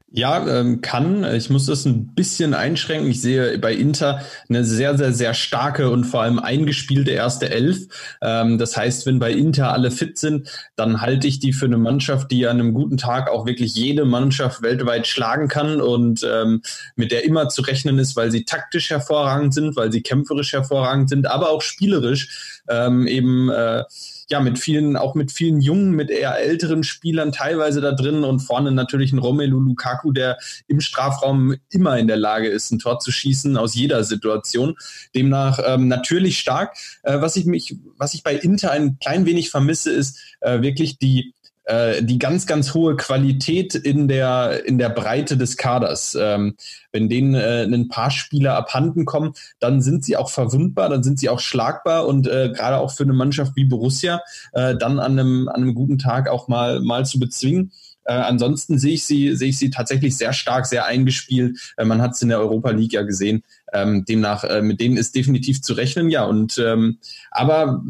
Ja, ähm, kann. Ich muss das ein bisschen einschränken. Ich sehe bei Inter eine sehr, sehr, sehr starke und vor allem eingespielte erste Elf. Ähm, das heißt, wenn bei Inter alle fit sind, dann halte ich die für eine Mannschaft, die an einem guten Tag auch wirklich jede Mannschaft weltweit schlagen kann und ähm, mit der immer zu rechnen ist, weil sie taktisch hervorragend sind, weil sie kämpferisch hervorragend sind, aber auch spielerisch ähm, eben äh, ja, mit vielen, auch mit vielen jungen, mit eher älteren Spielern teilweise da drin und vorne natürlich ein Romelu Lukaku, der im Strafraum immer in der Lage ist, ein Tor zu schießen aus jeder Situation. Demnach ähm, natürlich stark. Äh, was ich mich, was ich bei Inter ein klein wenig vermisse, ist äh, wirklich die äh, die ganz, ganz hohe Qualität in der, in der Breite des Kaders. Ähm, wenn denen äh, ein paar Spieler abhanden kommen, dann sind sie auch verwundbar, dann sind sie auch schlagbar und äh, gerade auch für eine Mannschaft wie Borussia äh, dann an einem, an einem guten Tag auch mal, mal zu bezwingen. Äh, ansonsten sehe ich sie, sehe ich sie tatsächlich sehr stark, sehr eingespielt. Äh, man hat es in der Europa League ja gesehen. Ähm, demnach, äh, mit denen ist definitiv zu rechnen, ja. Und ähm, aber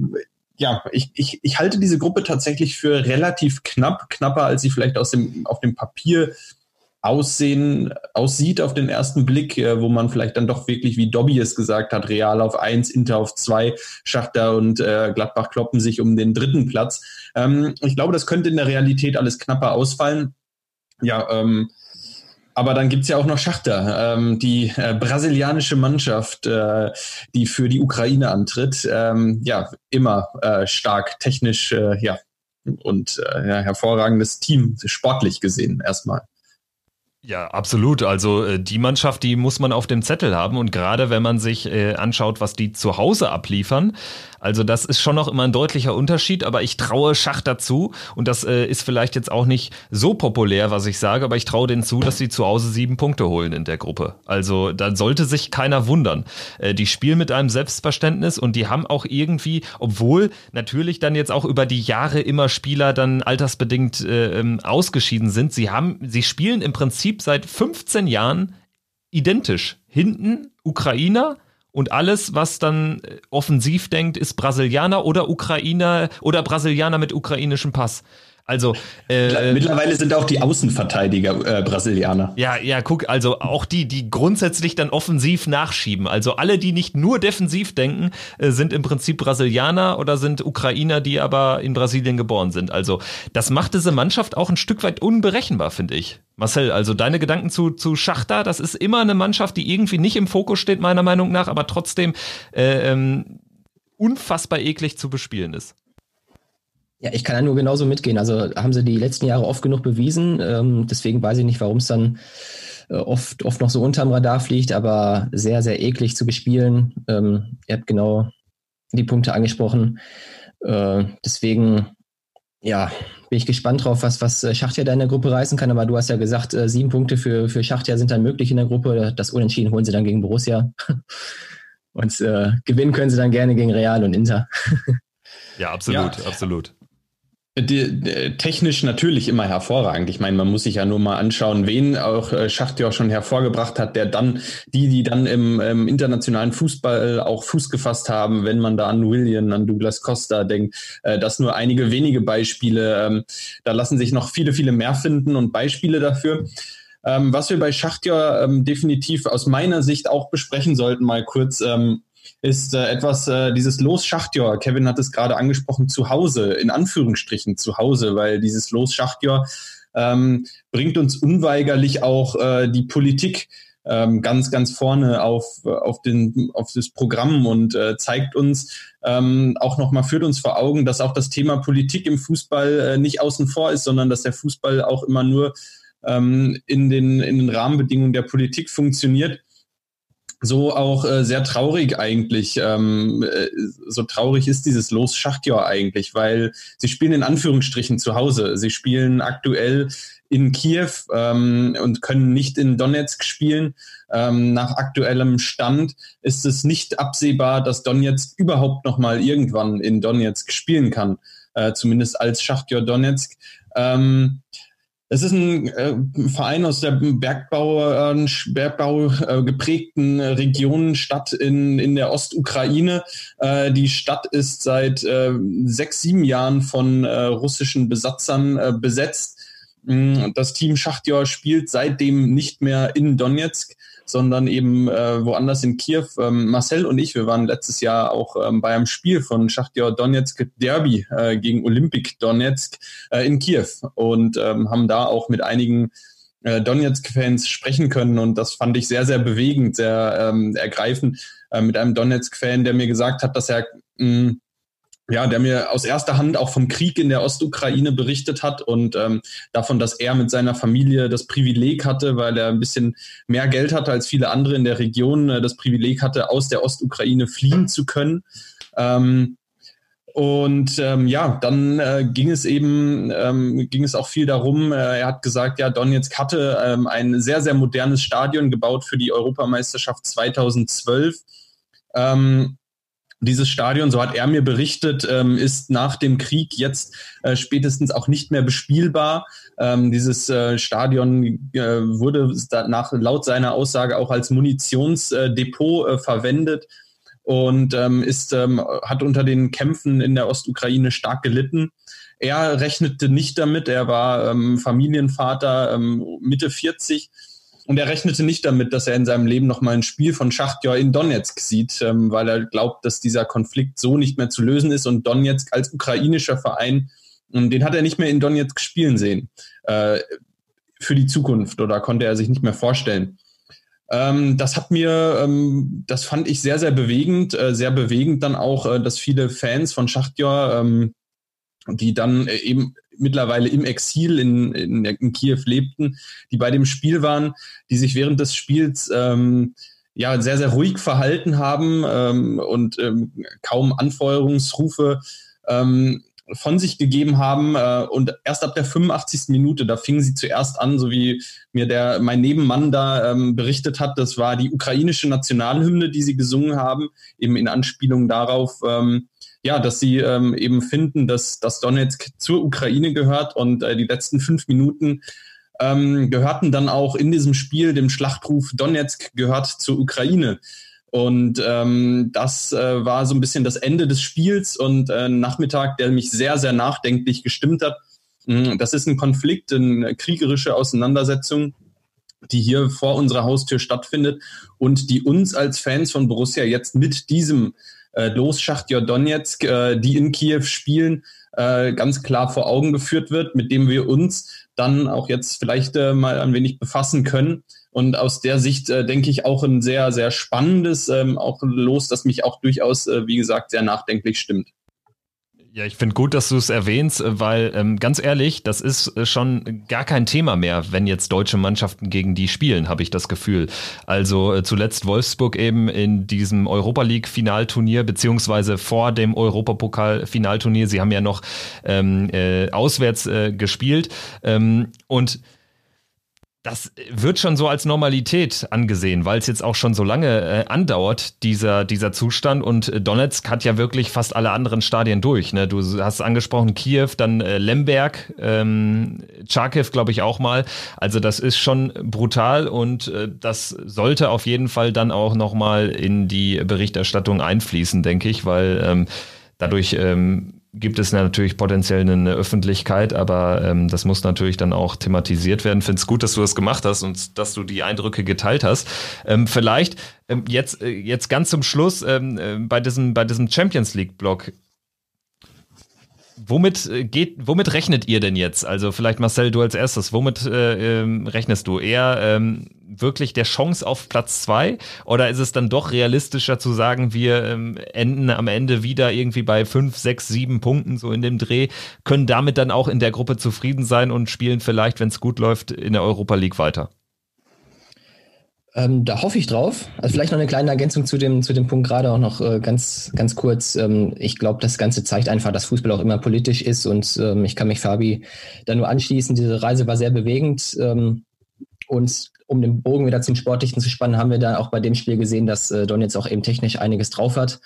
ja, ich, ich, ich halte diese Gruppe tatsächlich für relativ knapp, knapper, als sie vielleicht aus dem, auf dem Papier aussehen, aussieht auf den ersten Blick, äh, wo man vielleicht dann doch wirklich, wie Dobby es gesagt hat, Real auf eins, Inter auf zwei, Schachter und äh, Gladbach kloppen sich um den dritten Platz. Ähm, ich glaube, das könnte in der Realität alles knapper ausfallen. Ja, ähm, aber dann gibt's ja auch noch Schachter, ähm, die äh, brasilianische Mannschaft, äh, die für die Ukraine antritt. Ähm, ja, immer äh, stark technisch, äh, ja, und äh, ja, hervorragendes Team, sportlich gesehen erstmal. Ja, absolut. Also äh, die Mannschaft, die muss man auf dem Zettel haben. Und gerade wenn man sich äh, anschaut, was die zu Hause abliefern, also das ist schon noch immer ein deutlicher Unterschied, aber ich traue Schach dazu und das äh, ist vielleicht jetzt auch nicht so populär, was ich sage, aber ich traue denen zu, dass sie zu Hause sieben Punkte holen in der Gruppe. Also da sollte sich keiner wundern. Äh, die spielen mit einem Selbstverständnis und die haben auch irgendwie, obwohl natürlich dann jetzt auch über die Jahre immer Spieler dann altersbedingt äh, ähm, ausgeschieden sind, sie haben, sie spielen im Prinzip seit 15 Jahren identisch. Hinten Ukrainer, und alles, was dann äh, offensiv denkt, ist Brasilianer oder Ukrainer oder Brasilianer mit ukrainischem Pass. Also äh, mittlerweile sind auch die Außenverteidiger äh, Brasilianer. Ja, ja, guck, also auch die, die grundsätzlich dann offensiv nachschieben. Also alle, die nicht nur defensiv denken, äh, sind im Prinzip Brasilianer oder sind Ukrainer, die aber in Brasilien geboren sind. Also das macht diese Mannschaft auch ein Stück weit unberechenbar, finde ich. Marcel, also deine Gedanken zu, zu Schachter, das ist immer eine Mannschaft, die irgendwie nicht im Fokus steht, meiner Meinung nach, aber trotzdem äh, ähm, unfassbar eklig zu bespielen ist. Ja, ich kann ja nur genauso mitgehen. Also haben sie die letzten Jahre oft genug bewiesen. Ähm, deswegen weiß ich nicht, warum es dann äh, oft, oft noch so unterm Radar fliegt, aber sehr, sehr eklig zu bespielen. Ähm, ihr habt genau die Punkte angesprochen. Äh, deswegen, ja, bin ich gespannt drauf, was, was äh, Schachtja da in der Gruppe reißen kann. Aber du hast ja gesagt, äh, sieben Punkte für, für Schachtja sind dann möglich in der Gruppe. Das Unentschieden holen sie dann gegen Borussia. Und äh, gewinnen können sie dann gerne gegen Real und Inter. Ja, absolut, ja. absolut. Die, technisch natürlich immer hervorragend. Ich meine, man muss sich ja nur mal anschauen, wen auch äh, Schacht ja auch schon hervorgebracht hat, der dann, die, die dann im, im, internationalen Fußball auch Fuß gefasst haben, wenn man da an William, an Douglas Costa denkt, äh, das nur einige wenige Beispiele. Ähm, da lassen sich noch viele, viele mehr finden und Beispiele dafür. Ähm, was wir bei Schachtja ähm, definitiv aus meiner Sicht auch besprechen sollten, mal kurz, ähm, ist äh, etwas, äh, dieses Los Schachtjör, Kevin hat es gerade angesprochen, zu Hause, in Anführungsstrichen zu Hause, weil dieses Los Schachtjör ähm, bringt uns unweigerlich auch äh, die Politik ähm, ganz, ganz vorne auf, auf, den, auf das Programm und äh, zeigt uns ähm, auch nochmal, führt uns vor Augen, dass auch das Thema Politik im Fußball äh, nicht außen vor ist, sondern dass der Fußball auch immer nur ähm, in, den, in den Rahmenbedingungen der Politik funktioniert so auch äh, sehr traurig eigentlich. Ähm, äh, so traurig ist dieses Los Schachtjahr eigentlich, weil sie spielen in Anführungsstrichen zu Hause. Sie spielen aktuell in Kiew ähm, und können nicht in Donetsk spielen. Ähm, nach aktuellem Stand ist es nicht absehbar, dass Donetsk überhaupt noch mal irgendwann in Donetsk spielen kann, äh, zumindest als Schachtjahr Donetsk. Ähm, Es ist ein äh, Verein aus der Bergbau, äh, Bergbau äh, geprägten Region, Stadt in, in der Ostukraine. Äh, die Stadt ist seit äh, sechs, sieben Jahren von äh, russischen Besatzern besetzt. Mm, das Team Schachtjor spielt seitdem nicht mehr in Donetsk sondern eben äh, woanders in Kiew. Ähm, Marcel und ich, wir waren letztes Jahr auch ähm, bei einem Spiel von Schachtyor Donetsk Derby äh, gegen Olympic Donetsk äh, in Kiew und ähm, haben da auch mit einigen äh, Donetsk-Fans sprechen können und das fand ich sehr, sehr bewegend, sehr ähm, ergreifend äh, mit einem Donetsk-Fan, der mir gesagt hat, dass er mh, mm, ja, der mir aus erster Hand auch vom Krieg in der Ostukraine berichtet hat und ähm, davon, dass er mit seiner Familie das Privileg hatte, weil er ein bisschen mehr Geld hatte als viele andere in der Region, äh, das Privileg hatte, aus der Ostukraine fliehen zu können. Ähm, und ähm, ja, dann äh, ging es eben, ähm, ging es auch viel darum, äh, er hat gesagt, ja, Donetsk hatte ähm, ein sehr, sehr modernes Stadion gebaut für die Europameisterschaft 2012. Ähm, dieses Stadion, so hat er mir berichtet, ähm, ist nach dem Krieg jetzt äh, spätestens auch nicht mehr bespielbar. Ähm, dieses äh, Stadion äh, wurde nach, laut seiner Aussage auch als Munitionsdepot verwendet und ähm, ist, hat unter den Kämpfen in der Ostukraine stark gelitten. Er rechnete nicht damit, er war Familienvater, Mitte 40 und er rechnete nicht damit, dass er in seinem Leben noch mal ein Spiel von Schachtjor in Donetsk sieht, ähm, weil er glaubt, dass dieser Konflikt so nicht mehr zu lösen ist und Donetsk als ukrainischer Verein, ähm, den hat er nicht mehr in Donetsk spielen sehen äh, für die Zukunft oder konnte er sich nicht mehr vorstellen. Ähm, das hat mir, ähm, das fand ich sehr, sehr bewegend, äh, sehr bewegend dann auch, äh, dass viele Fans von Schachtjor, ähm, die dann äh, eben mittlerweile im Exil in, in, in, Kiew lebten, die bei dem Spiel waren, die sich während des Spiels ähm, ja sehr, sehr ruhig verhalten haben ähm, und ähm, kaum Anfeuerungsrufe ähm, von sich gegeben haben äh, und erst ab der 85. Minute, da fingen sie zuerst an, so wie mir der mein Nebenmann da ähm, berichtet hat, das war die ukrainische Nationalhymne, die sie gesungen haben, eben in Anspielung darauf, ähm, ja, dass sie ähm, eben finden, dass, dass Donetsk zur Ukraine gehört und äh, die letzten fünf Minuten ähm, gehörten dann auch in diesem Spiel dem Schlachtruf Donetsk gehört zur Ukraine. Und ähm, das äh, war so ein bisschen das Ende des Spiels und äh, Nachmittag, der mich sehr, sehr nachdenklich gestimmt hat. Mm, das ist ein Konflikt, eine kriegerische Auseinandersetzung, die hier vor unserer Haustür stattfindet und die uns als Fans von Borussia jetzt mit diesem äh, Los Schachtjor Donetsk, äh, die in Kiew spielen, äh, ganz klar vor Augen geführt wird, mit dem wir uns dann auch jetzt vielleicht äh, mal ein wenig befassen können. Und aus der Sicht äh, denke ich auch ein sehr, sehr spannendes, ähm, auch Los, das mich auch durchaus, äh, wie gesagt, sehr nachdenklich stimmt. Ja, ich finde gut, dass du es erwähnst, äh, weil ähm, ganz ehrlich, das ist äh, schon gar kein Thema mehr, wenn jetzt deutsche Mannschaften gegen die spielen, habe ich das Gefühl. Also äh, zuletzt Wolfsburg eben in diesem Europa League Finalturnier beziehungsweise vor dem Europapokal Finalturnier. Sie haben ja noch ähm, äh, auswärts äh, gespielt ähm, und das wird schon so als Normalität angesehen, weil es jetzt auch schon so lange äh, andauert, dieser, dieser Zustand. Und äh, Donetsk hat ja wirklich fast alle anderen Stadien durch. Ne? Du hast angesprochen Kiew, dann äh, Lemberg, ähm, Charkiw, glaube ich, auch mal. Also das ist schon brutal und äh, das sollte auf jeden Fall dann auch nochmal in die Berichterstattung einfließen, denke ich, weil ähm, dadurch ähm, gibt es natürlich potenziell eine Öffentlichkeit, aber ähm, das muss natürlich dann auch thematisiert werden. Finde es gut, dass du das gemacht hast und dass du die Eindrücke geteilt hast. Ähm, vielleicht ähm, jetzt, äh, jetzt ganz zum Schluss ähm, äh, bei diesem, bei diesem Champions League-Blog Womit äh, geht, womit rechnet ihr denn jetzt? Also vielleicht Marcel, du als erstes. Womit äh, ähm, rechnest du? Eher ähm, wirklich der Chance auf Platz zwei? Oder ist es dann doch realistischer zu sagen, wir ähm, enden am Ende wieder irgendwie bei fünf, sechs, sieben Punkten so in dem Dreh, können damit dann auch in der Gruppe zufrieden sein und spielen vielleicht, wenn es gut läuft, in der Europa League weiter? Ähm, da hoffe ich drauf. Also vielleicht noch eine kleine Ergänzung zu dem, zu dem Punkt gerade auch noch äh, ganz, ganz kurz. Ähm, ich glaube, das Ganze zeigt einfach, dass Fußball auch immer politisch ist und ähm, ich kann mich Fabi da nur anschließen. Diese Reise war sehr bewegend ähm, und um den Bogen wieder zum Sportlichen zu spannen, haben wir da auch bei dem Spiel gesehen, dass äh, Don jetzt auch eben technisch einiges drauf hat.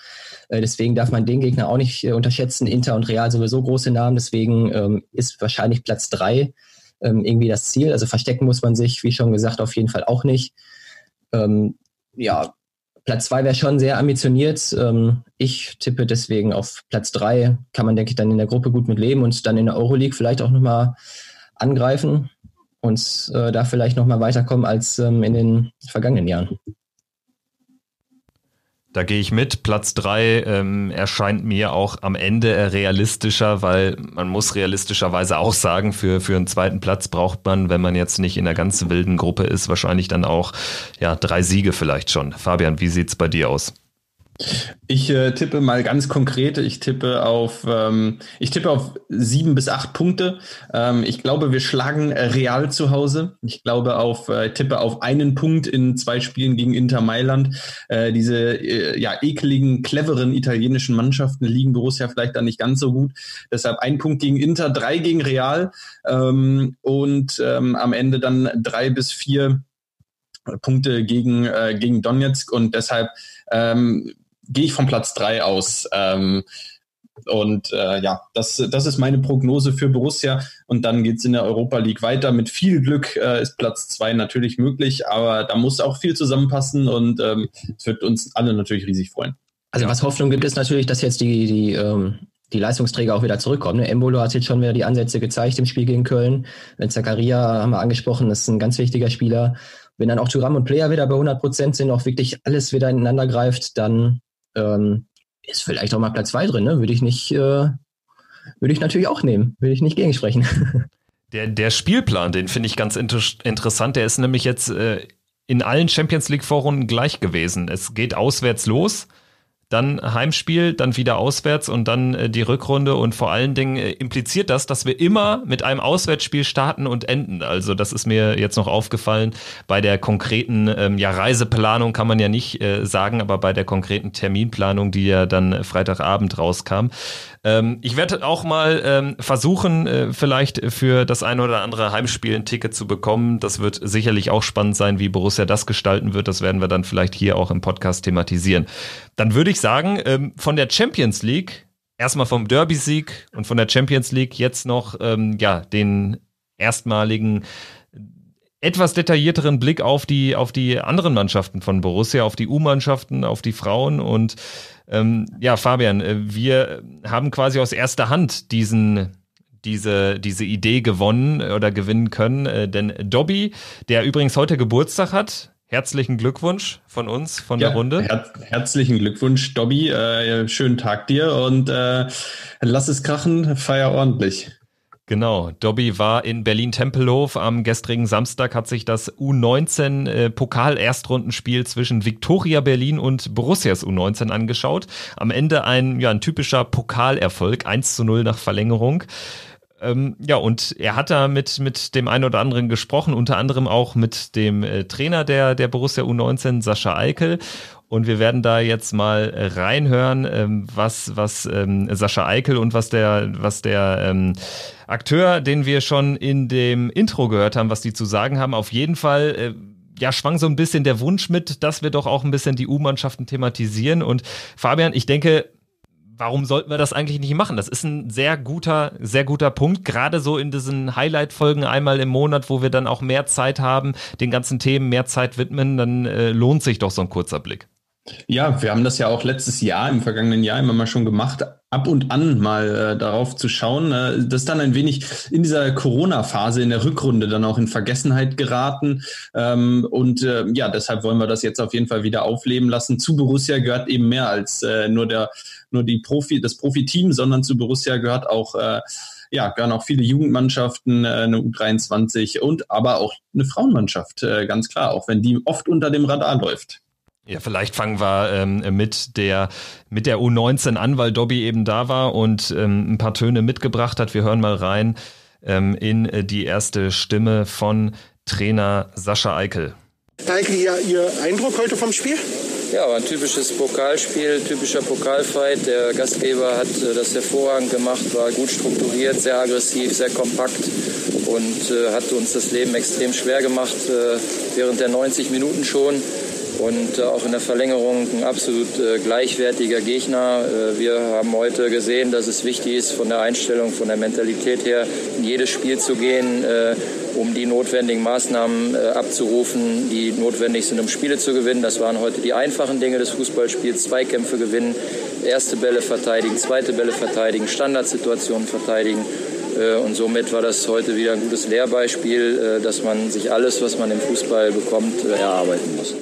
Äh, deswegen darf man den Gegner auch nicht äh, unterschätzen. Inter und Real sowieso große Namen, deswegen ähm, ist wahrscheinlich Platz drei ähm, irgendwie das Ziel. Also verstecken muss man sich, wie schon gesagt, auf jeden Fall auch nicht. Ähm, ja, Platz zwei wäre schon sehr ambitioniert. Ähm, ich tippe deswegen auf Platz drei. Kann man, denke ich, dann in der Gruppe gut mit leben und dann in der Euroleague vielleicht auch nochmal angreifen und äh, da vielleicht nochmal weiterkommen als ähm, in den vergangenen Jahren. Da gehe ich mit. Platz drei ähm, erscheint mir auch am Ende realistischer, weil man muss realistischerweise auch sagen, für, für einen zweiten Platz braucht man, wenn man jetzt nicht in einer ganz wilden Gruppe ist, wahrscheinlich dann auch ja, drei Siege vielleicht schon. Fabian, wie sieht's bei dir aus? Ich äh, tippe mal ganz konkret. Ich tippe auf, ähm, ich tippe auf sieben bis acht Punkte. Ähm, ich glaube, wir schlagen Real zu Hause. Ich glaube auf, äh, tippe auf einen Punkt in zwei Spielen gegen Inter Mailand. Äh, diese äh, ja ekligen, cleveren italienischen Mannschaften liegen Borussia vielleicht dann nicht ganz so gut. Deshalb ein Punkt gegen Inter, drei gegen Real ähm, und ähm, am Ende dann drei bis vier Punkte gegen äh, gegen Donetsk und deshalb ähm, gehe ich vom Platz drei aus. Ähm, und äh, ja, das, das ist meine Prognose für Borussia. Und dann geht es in der Europa League weiter. Mit viel Glück äh, ist Platz zwei natürlich möglich, aber da muss auch viel zusammenpassen und ähm, es wird uns alle natürlich riesig freuen. Also was Hoffnung gibt, ist natürlich, dass jetzt die, die, ähm, die Leistungsträger auch wieder zurückkommen. Ne? Embolo hat jetzt schon wieder die Ansätze gezeigt im Spiel gegen Köln. Zakaria haben wir angesprochen, das ist ein ganz wichtiger Spieler. Wenn dann auch Thuram und Player wieder bei 100 Prozent sind, auch wirklich alles wieder ineinander greift, dann ähm, ist vielleicht auch mal Platz zwei drin, ne? Würde ich nicht, äh, würde ich natürlich auch nehmen. Würde ich nicht gegen sprechen. Der, der Spielplan, den finde ich ganz inter interessant. Der ist nämlich jetzt äh, in allen Champions League Vorrunden gleich gewesen. Es geht auswärts los dann Heimspiel, dann wieder auswärts und dann äh, die Rückrunde und vor allen Dingen äh, impliziert das, dass wir immer mit einem Auswärtsspiel starten und enden. Also das ist mir jetzt noch aufgefallen. Bei der konkreten ähm, ja, Reiseplanung kann man ja nicht äh, sagen, aber bei der konkreten Terminplanung, die ja dann Freitagabend rauskam, ähm, ich werde auch mal ähm, versuchen, äh, vielleicht für das eine oder andere Heimspiel ein Ticket zu bekommen. Das wird sicherlich auch spannend sein, wie Borussia das gestalten wird. Das werden wir dann vielleicht hier auch im Podcast thematisieren. Dann würde ich sagen, ähm, von der Champions League, erstmal vom Derby-Sieg und von der Champions League jetzt noch ähm, ja, den erstmaligen etwas detaillierteren Blick auf die, auf die anderen Mannschaften von Borussia, auf die U-Mannschaften, auf die Frauen und ähm, ja, Fabian, äh, wir haben quasi aus erster Hand diesen diese, diese Idee gewonnen oder gewinnen können. Äh, denn Dobby, der übrigens heute Geburtstag hat, herzlichen Glückwunsch von uns, von ja, der Runde. Her herzlichen Glückwunsch, Dobby. Äh, schönen Tag dir und äh, lass es krachen, feier ordentlich. Genau, Dobby war in Berlin-Tempelhof. Am gestrigen Samstag hat sich das U19-Pokal-Erstrundenspiel äh, zwischen Viktoria Berlin und Borussias U19 angeschaut. Am Ende ein, ja, ein typischer Pokalerfolg, 1 zu 0 nach Verlängerung. Ähm, ja, und er hat da mit, mit dem einen oder anderen gesprochen, unter anderem auch mit dem äh, Trainer der, der Borussia U19, Sascha Eikel. Und wir werden da jetzt mal reinhören, ähm, was, was ähm, Sascha Eikel und was der, was der ähm, Akteur, den wir schon in dem Intro gehört haben, was die zu sagen haben. Auf jeden Fall äh, ja, schwang so ein bisschen der Wunsch mit, dass wir doch auch ein bisschen die U-Mannschaften thematisieren. Und Fabian, ich denke, warum sollten wir das eigentlich nicht machen? Das ist ein sehr guter, sehr guter Punkt, gerade so in diesen Highlight-Folgen einmal im Monat, wo wir dann auch mehr Zeit haben, den ganzen Themen mehr Zeit widmen, dann äh, lohnt sich doch so ein kurzer Blick. Ja, wir haben das ja auch letztes Jahr, im vergangenen Jahr immer mal schon gemacht, ab und an mal äh, darauf zu schauen. Äh, das dann ein wenig in dieser Corona-Phase in der Rückrunde dann auch in Vergessenheit geraten. Ähm, und äh, ja, deshalb wollen wir das jetzt auf jeden Fall wieder aufleben lassen. Zu Borussia gehört eben mehr als äh, nur der, nur die Profi, das Profiteam, sondern zu Borussia gehört auch äh, ja, gehören auch viele Jugendmannschaften, äh, eine U23 und aber auch eine Frauenmannschaft, äh, ganz klar, auch wenn die oft unter dem Radar läuft. Ja, vielleicht fangen wir ähm, mit der mit der U19 an, weil Dobby eben da war und ähm, ein paar Töne mitgebracht hat. Wir hören mal rein ähm, in äh, die erste Stimme von Trainer Sascha Eikel. Eikel, Ihr, Ihr Eindruck heute vom Spiel? Ja, ein typisches Pokalspiel, typischer Pokalfight. Der Gastgeber hat äh, das hervorragend gemacht, war gut strukturiert, sehr aggressiv, sehr kompakt und äh, hat uns das Leben extrem schwer gemacht äh, während der 90 Minuten schon. Und äh, auch in der Verlängerung ein absolut äh, gleichwertiger Gegner. Äh, wir haben heute gesehen, dass es wichtig ist, von der Einstellung, von der Mentalität her in jedes Spiel zu gehen, um die notwendigen Maßnahmen abzurufen, die notwendig sind, um Spiele zu gewinnen. Das waren heute die einfachen Dinge des Fußballspiels. Zweikämpfe gewinnen, erste Bälle verteidigen, zweite Bälle verteidigen, Standardsituationen verteidigen. Und somit war das heute wieder ein gutes Lehrbeispiel, dass man sich alles, was man im Fußball bekommt, erarbeiten muss.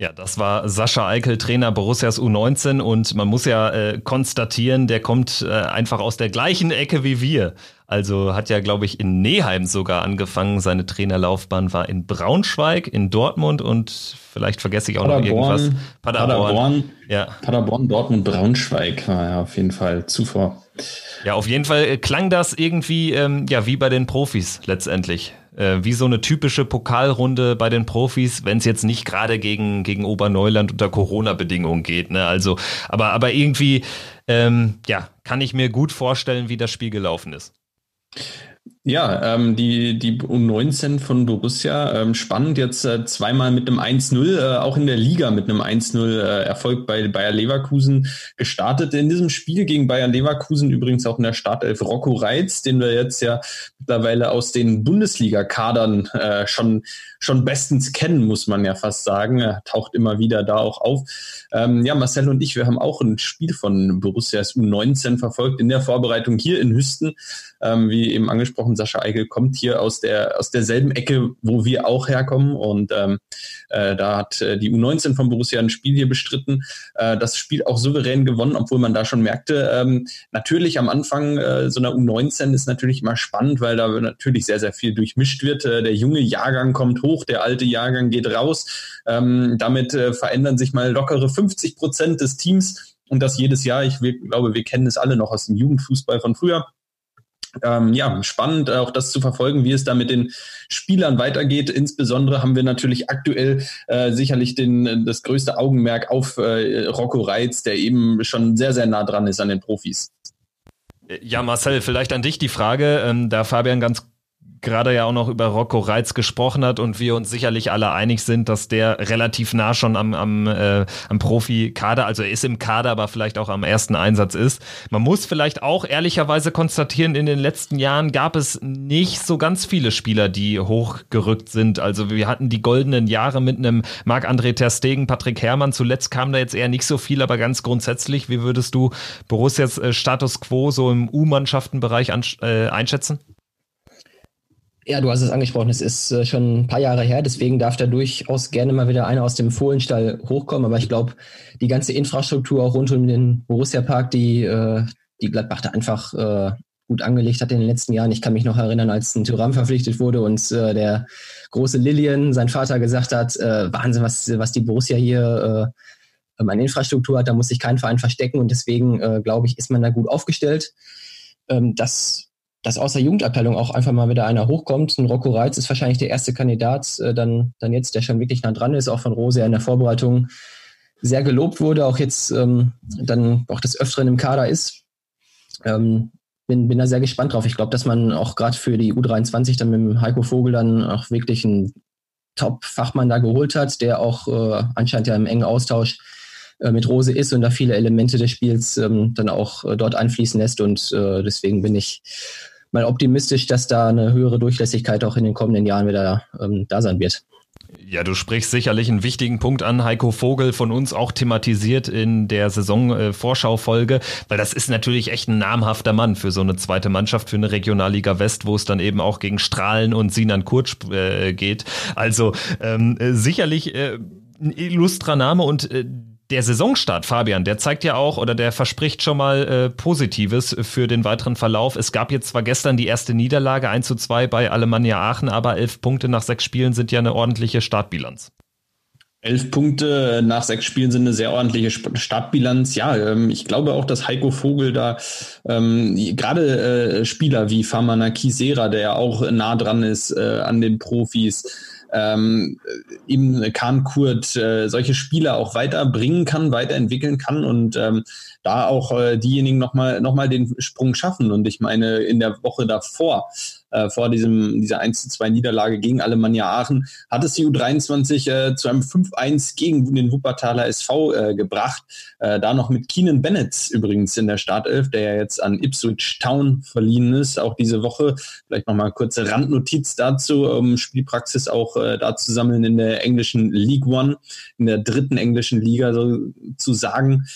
Ja, das war Sascha Eikel, Trainer Borussias U19 und man muss ja äh, konstatieren, der kommt äh, einfach aus der gleichen Ecke wie wir. Also hat ja, glaube ich, in Neheim sogar angefangen. Seine Trainerlaufbahn war in Braunschweig, in Dortmund und vielleicht vergesse ich auch Paderborn, noch irgendwas. Paderborn. Paderborn, ja. Paderborn, Dortmund, Braunschweig war ja auf jeden Fall zuvor. Ja, auf jeden Fall äh, klang das irgendwie ähm, ja wie bei den Profis letztendlich äh, wie so eine typische Pokalrunde bei den Profis, wenn es jetzt nicht gerade gegen, gegen Oberneuland unter Corona-Bedingungen geht. Ne? Also, aber, aber irgendwie, ähm, ja, kann ich mir gut vorstellen, wie das Spiel gelaufen ist. Ja, ähm, die, die U19 von Borussia, ähm, spannend jetzt äh, zweimal mit einem 1-0, äh, auch in der Liga mit einem 1-0 äh, Erfolg bei Bayer Leverkusen gestartet. In diesem Spiel gegen Bayer Leverkusen übrigens auch in der Startelf Rocco Reitz, den wir jetzt ja mittlerweile aus den Bundesliga-Kadern äh, schon schon bestens kennen, muss man ja fast sagen. Er taucht immer wieder da auch auf. Ähm, ja, Marcel und ich, wir haben auch ein Spiel von Borussias U19 verfolgt in der Vorbereitung hier in Hüsten. Ähm, wie eben angesprochen, Sascha Eigel kommt hier aus der aus derselben Ecke, wo wir auch herkommen. Und ähm, äh, da hat äh, die U19 von Borussia ein Spiel hier bestritten. Äh, das Spiel auch souverän gewonnen, obwohl man da schon merkte, ähm, natürlich am Anfang äh, so einer U19 ist natürlich immer spannend, weil da natürlich sehr, sehr viel durchmischt wird. Äh, der junge Jahrgang kommt hoch, der alte Jahrgang geht raus. Ähm, damit äh, verändern sich mal lockere 50 Prozent des Teams und das jedes Jahr. Ich glaube, wir kennen es alle noch aus dem Jugendfußball von früher. Ähm, ja, spannend auch das zu verfolgen, wie es da mit den Spielern weitergeht. Insbesondere haben wir natürlich aktuell äh, sicherlich den, das größte Augenmerk auf äh, Rocco Reitz, der eben schon sehr, sehr nah dran ist an den Profis. Ja, Marcel, vielleicht an dich die Frage, ähm, da Fabian ganz gerade ja auch noch über Rocco Reitz gesprochen hat und wir uns sicherlich alle einig sind, dass der relativ nah schon am, am, äh, am Profi-Kader, also er ist im Kader, aber vielleicht auch am ersten Einsatz ist. Man muss vielleicht auch ehrlicherweise konstatieren, in den letzten Jahren gab es nicht so ganz viele Spieler, die hochgerückt sind. Also wir hatten die goldenen Jahre mit einem Marc-André Ter Stegen, Patrick Herrmann. Zuletzt kam da jetzt eher nicht so viel, aber ganz grundsätzlich, wie würdest du Borussias äh, Status Quo so im U-Mannschaftenbereich äh, einschätzen? Ja, du hast es angesprochen, es ist äh, schon ein paar Jahre her, deswegen darf da durchaus gerne mal wieder einer aus dem Fohlenstall hochkommen. Aber ich glaube, die ganze Infrastruktur auch rund um den Borussia-Park, die, äh, die Gladbach da einfach äh, gut angelegt hat in den letzten Jahren. Ich kann mich noch erinnern, als ein Tyram verpflichtet wurde und äh, der große Lilien, sein Vater, gesagt hat, äh, Wahnsinn, was, was die Borussia hier äh, an Infrastruktur hat, da muss sich kein Verein verstecken und deswegen, äh, glaube ich, ist man da gut aufgestellt. Ähm, das dass aus der Jugendabteilung auch einfach mal wieder einer hochkommt. Ein Rocco Reitz ist wahrscheinlich der erste Kandidat, äh, dann, dann jetzt, der schon wirklich nah dran ist, auch von Rose in der Vorbereitung sehr gelobt wurde, auch jetzt ähm, dann auch des Öfteren im Kader ist. Ähm, bin, bin da sehr gespannt drauf. Ich glaube, dass man auch gerade für die U23 dann mit dem Heiko Vogel dann auch wirklich einen Top-Fachmann da geholt hat, der auch äh, anscheinend ja im engen Austausch äh, mit Rose ist und da viele Elemente des Spiels ähm, dann auch äh, dort einfließen lässt. Und äh, deswegen bin ich mal optimistisch, dass da eine höhere Durchlässigkeit auch in den kommenden Jahren wieder ähm, da sein wird. Ja, du sprichst sicherlich einen wichtigen Punkt an. Heiko Vogel von uns auch thematisiert in der Saison-Vorschau-Folge, äh, weil das ist natürlich echt ein namhafter Mann für so eine zweite Mannschaft, für eine Regionalliga West, wo es dann eben auch gegen Strahlen und Sinan Kurz äh, geht. Also ähm, äh, sicherlich äh, ein illustrer Name und äh, der Saisonstart, Fabian, der zeigt ja auch oder der verspricht schon mal äh, Positives für den weiteren Verlauf. Es gab jetzt zwar gestern die erste Niederlage 1 zu 2 bei Alemannia Aachen, aber elf Punkte nach sechs Spielen sind ja eine ordentliche Startbilanz. Elf Punkte nach sechs Spielen sind eine sehr ordentliche Startbilanz. Ja, ähm, ich glaube auch, dass Heiko Vogel da ähm, gerade äh, Spieler wie Famana Kisera, der ja auch nah dran ist äh, an den Profis, ähm, eben Kahn Kurt äh, solche Spieler auch weiterbringen kann, weiterentwickeln kann. Und ähm, da auch äh, diejenigen nochmal noch mal den Sprung schaffen. Und ich meine, in der Woche davor, äh, vor diesem, dieser 1 zu 2 Niederlage gegen Alemannia Aachen, hat es die U23 äh, zu einem 5-1 gegen den Wuppertaler SV äh, gebracht. Äh, da noch mit Keenan Bennett übrigens in der Startelf, der ja jetzt an Ipswich Town verliehen ist, auch diese Woche. Vielleicht nochmal kurze Randnotiz dazu, um Spielpraxis auch äh, da zu sammeln in der englischen League One, in der dritten englischen Liga sozusagen.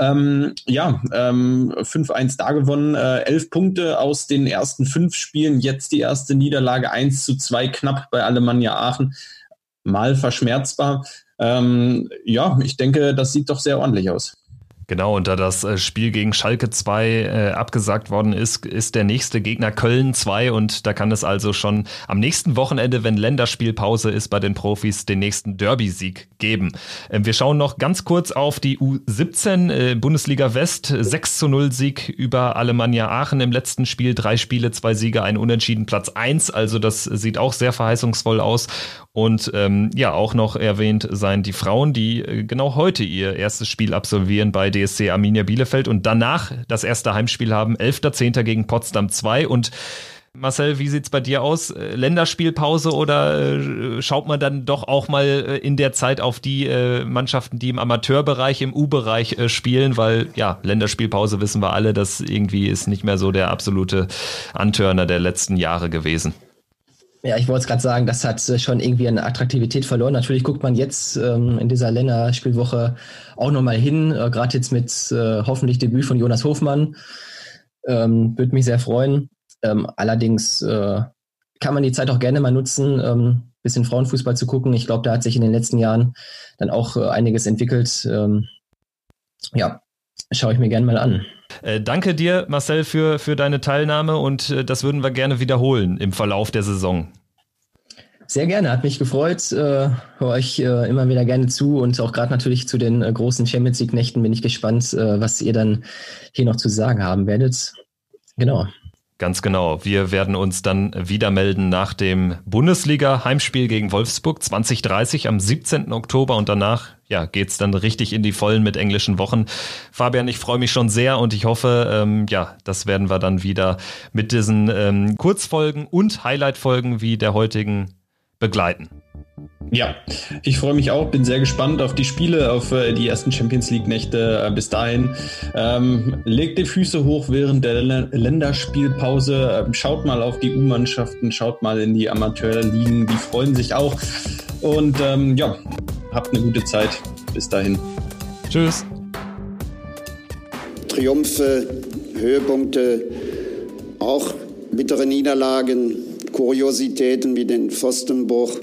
Ähm, ja, ähm, 5-1 da gewonnen, äh, elf Punkte aus den ersten fünf Spielen, jetzt die erste Niederlage 1 zu 2 knapp bei Alemannia Aachen, mal verschmerzbar. Ähm, ja, ich denke, das sieht doch sehr ordentlich aus. Genau, und da das äh, Spiel gegen Schalke 2 äh, abgesagt worden ist, ist der nächste Gegner Köln 2 und da kann es also schon am nächsten Wochenende, wenn Länderspielpause ist bei den Profis, den nächsten Derby-Sieg geben. Ähm, wir schauen noch ganz kurz auf die U17 äh, Bundesliga West. 6 zu 0 Sieg über Alemannia Aachen im letzten Spiel. Drei Spiele, zwei Siege, ein Unentschieden, Platz 1. Also das sieht auch sehr verheißungsvoll aus. Und ähm, ja, auch noch erwähnt seien die Frauen, die äh, genau heute ihr erstes Spiel absolvieren bei DSC Arminia Bielefeld und danach das erste Heimspiel haben, 11.10. gegen Potsdam 2 und Marcel, wie sieht's bei dir aus? Äh, Länderspielpause oder äh, schaut man dann doch auch mal äh, in der Zeit auf die Mannschaften, die im Amateurbereich, im U-Bereich spielen? Weil ja, Länderspielpause wissen wir alle, das irgendwie ist nicht mehr so der absolute Antörner der letzten Jahre gewesen. Ja, ich wollte es gerade sagen, das hat äh, schon irgendwie eine Attraktivität verloren. Natürlich guckt man jetzt ähm, in dieser Länderspielwoche auch nochmal hin, äh, gerade jetzt mit äh, hoffentlich Debüt von Jonas Hofmann. Ähm, Würde mich sehr freuen. Ähm, allerdings äh, kann man die Zeit auch gerne mal nutzen, ähm, bisschen Frauenfußball zu gucken. Ich glaube, da hat sich in den letzten Jahren dann auch äh, einiges entwickelt. Ähm, ja, schaue ich mir gerne mal an. Äh, danke dir, Marcel, für, für deine Teilnahme und äh, das würden wir gerne wiederholen im Verlauf der Saison. Sehr gerne, hat mich gefreut. Äh, höre euch äh, immer wieder gerne zu und auch gerade natürlich zu den äh, großen Champions League-Nächten bin ich gespannt, äh, was ihr dann hier noch zu sagen haben werdet. Genau. Ganz genau. Wir werden uns dann wieder melden nach dem Bundesliga-Heimspiel gegen Wolfsburg 2030 am 17. Oktober und danach ja, geht's dann richtig in die Vollen mit englischen Wochen. Fabian, ich freue mich schon sehr und ich hoffe, ähm, ja, das werden wir dann wieder mit diesen ähm, Kurzfolgen und Highlight-Folgen wie der heutigen begleiten. Ja, ich freue mich auch, bin sehr gespannt auf die Spiele, auf äh, die ersten Champions League-Nächte. Äh, bis dahin, ähm, legt die Füße hoch während der Länderspielpause. Ähm, schaut mal auf die U-Mannschaften, schaut mal in die Amateurligen, die freuen sich auch. Und ähm, ja, habt eine gute Zeit. Bis dahin. Tschüss. Triumphe, Höhepunkte, auch bittere Niederlagen, Kuriositäten wie den Pfostenbruch.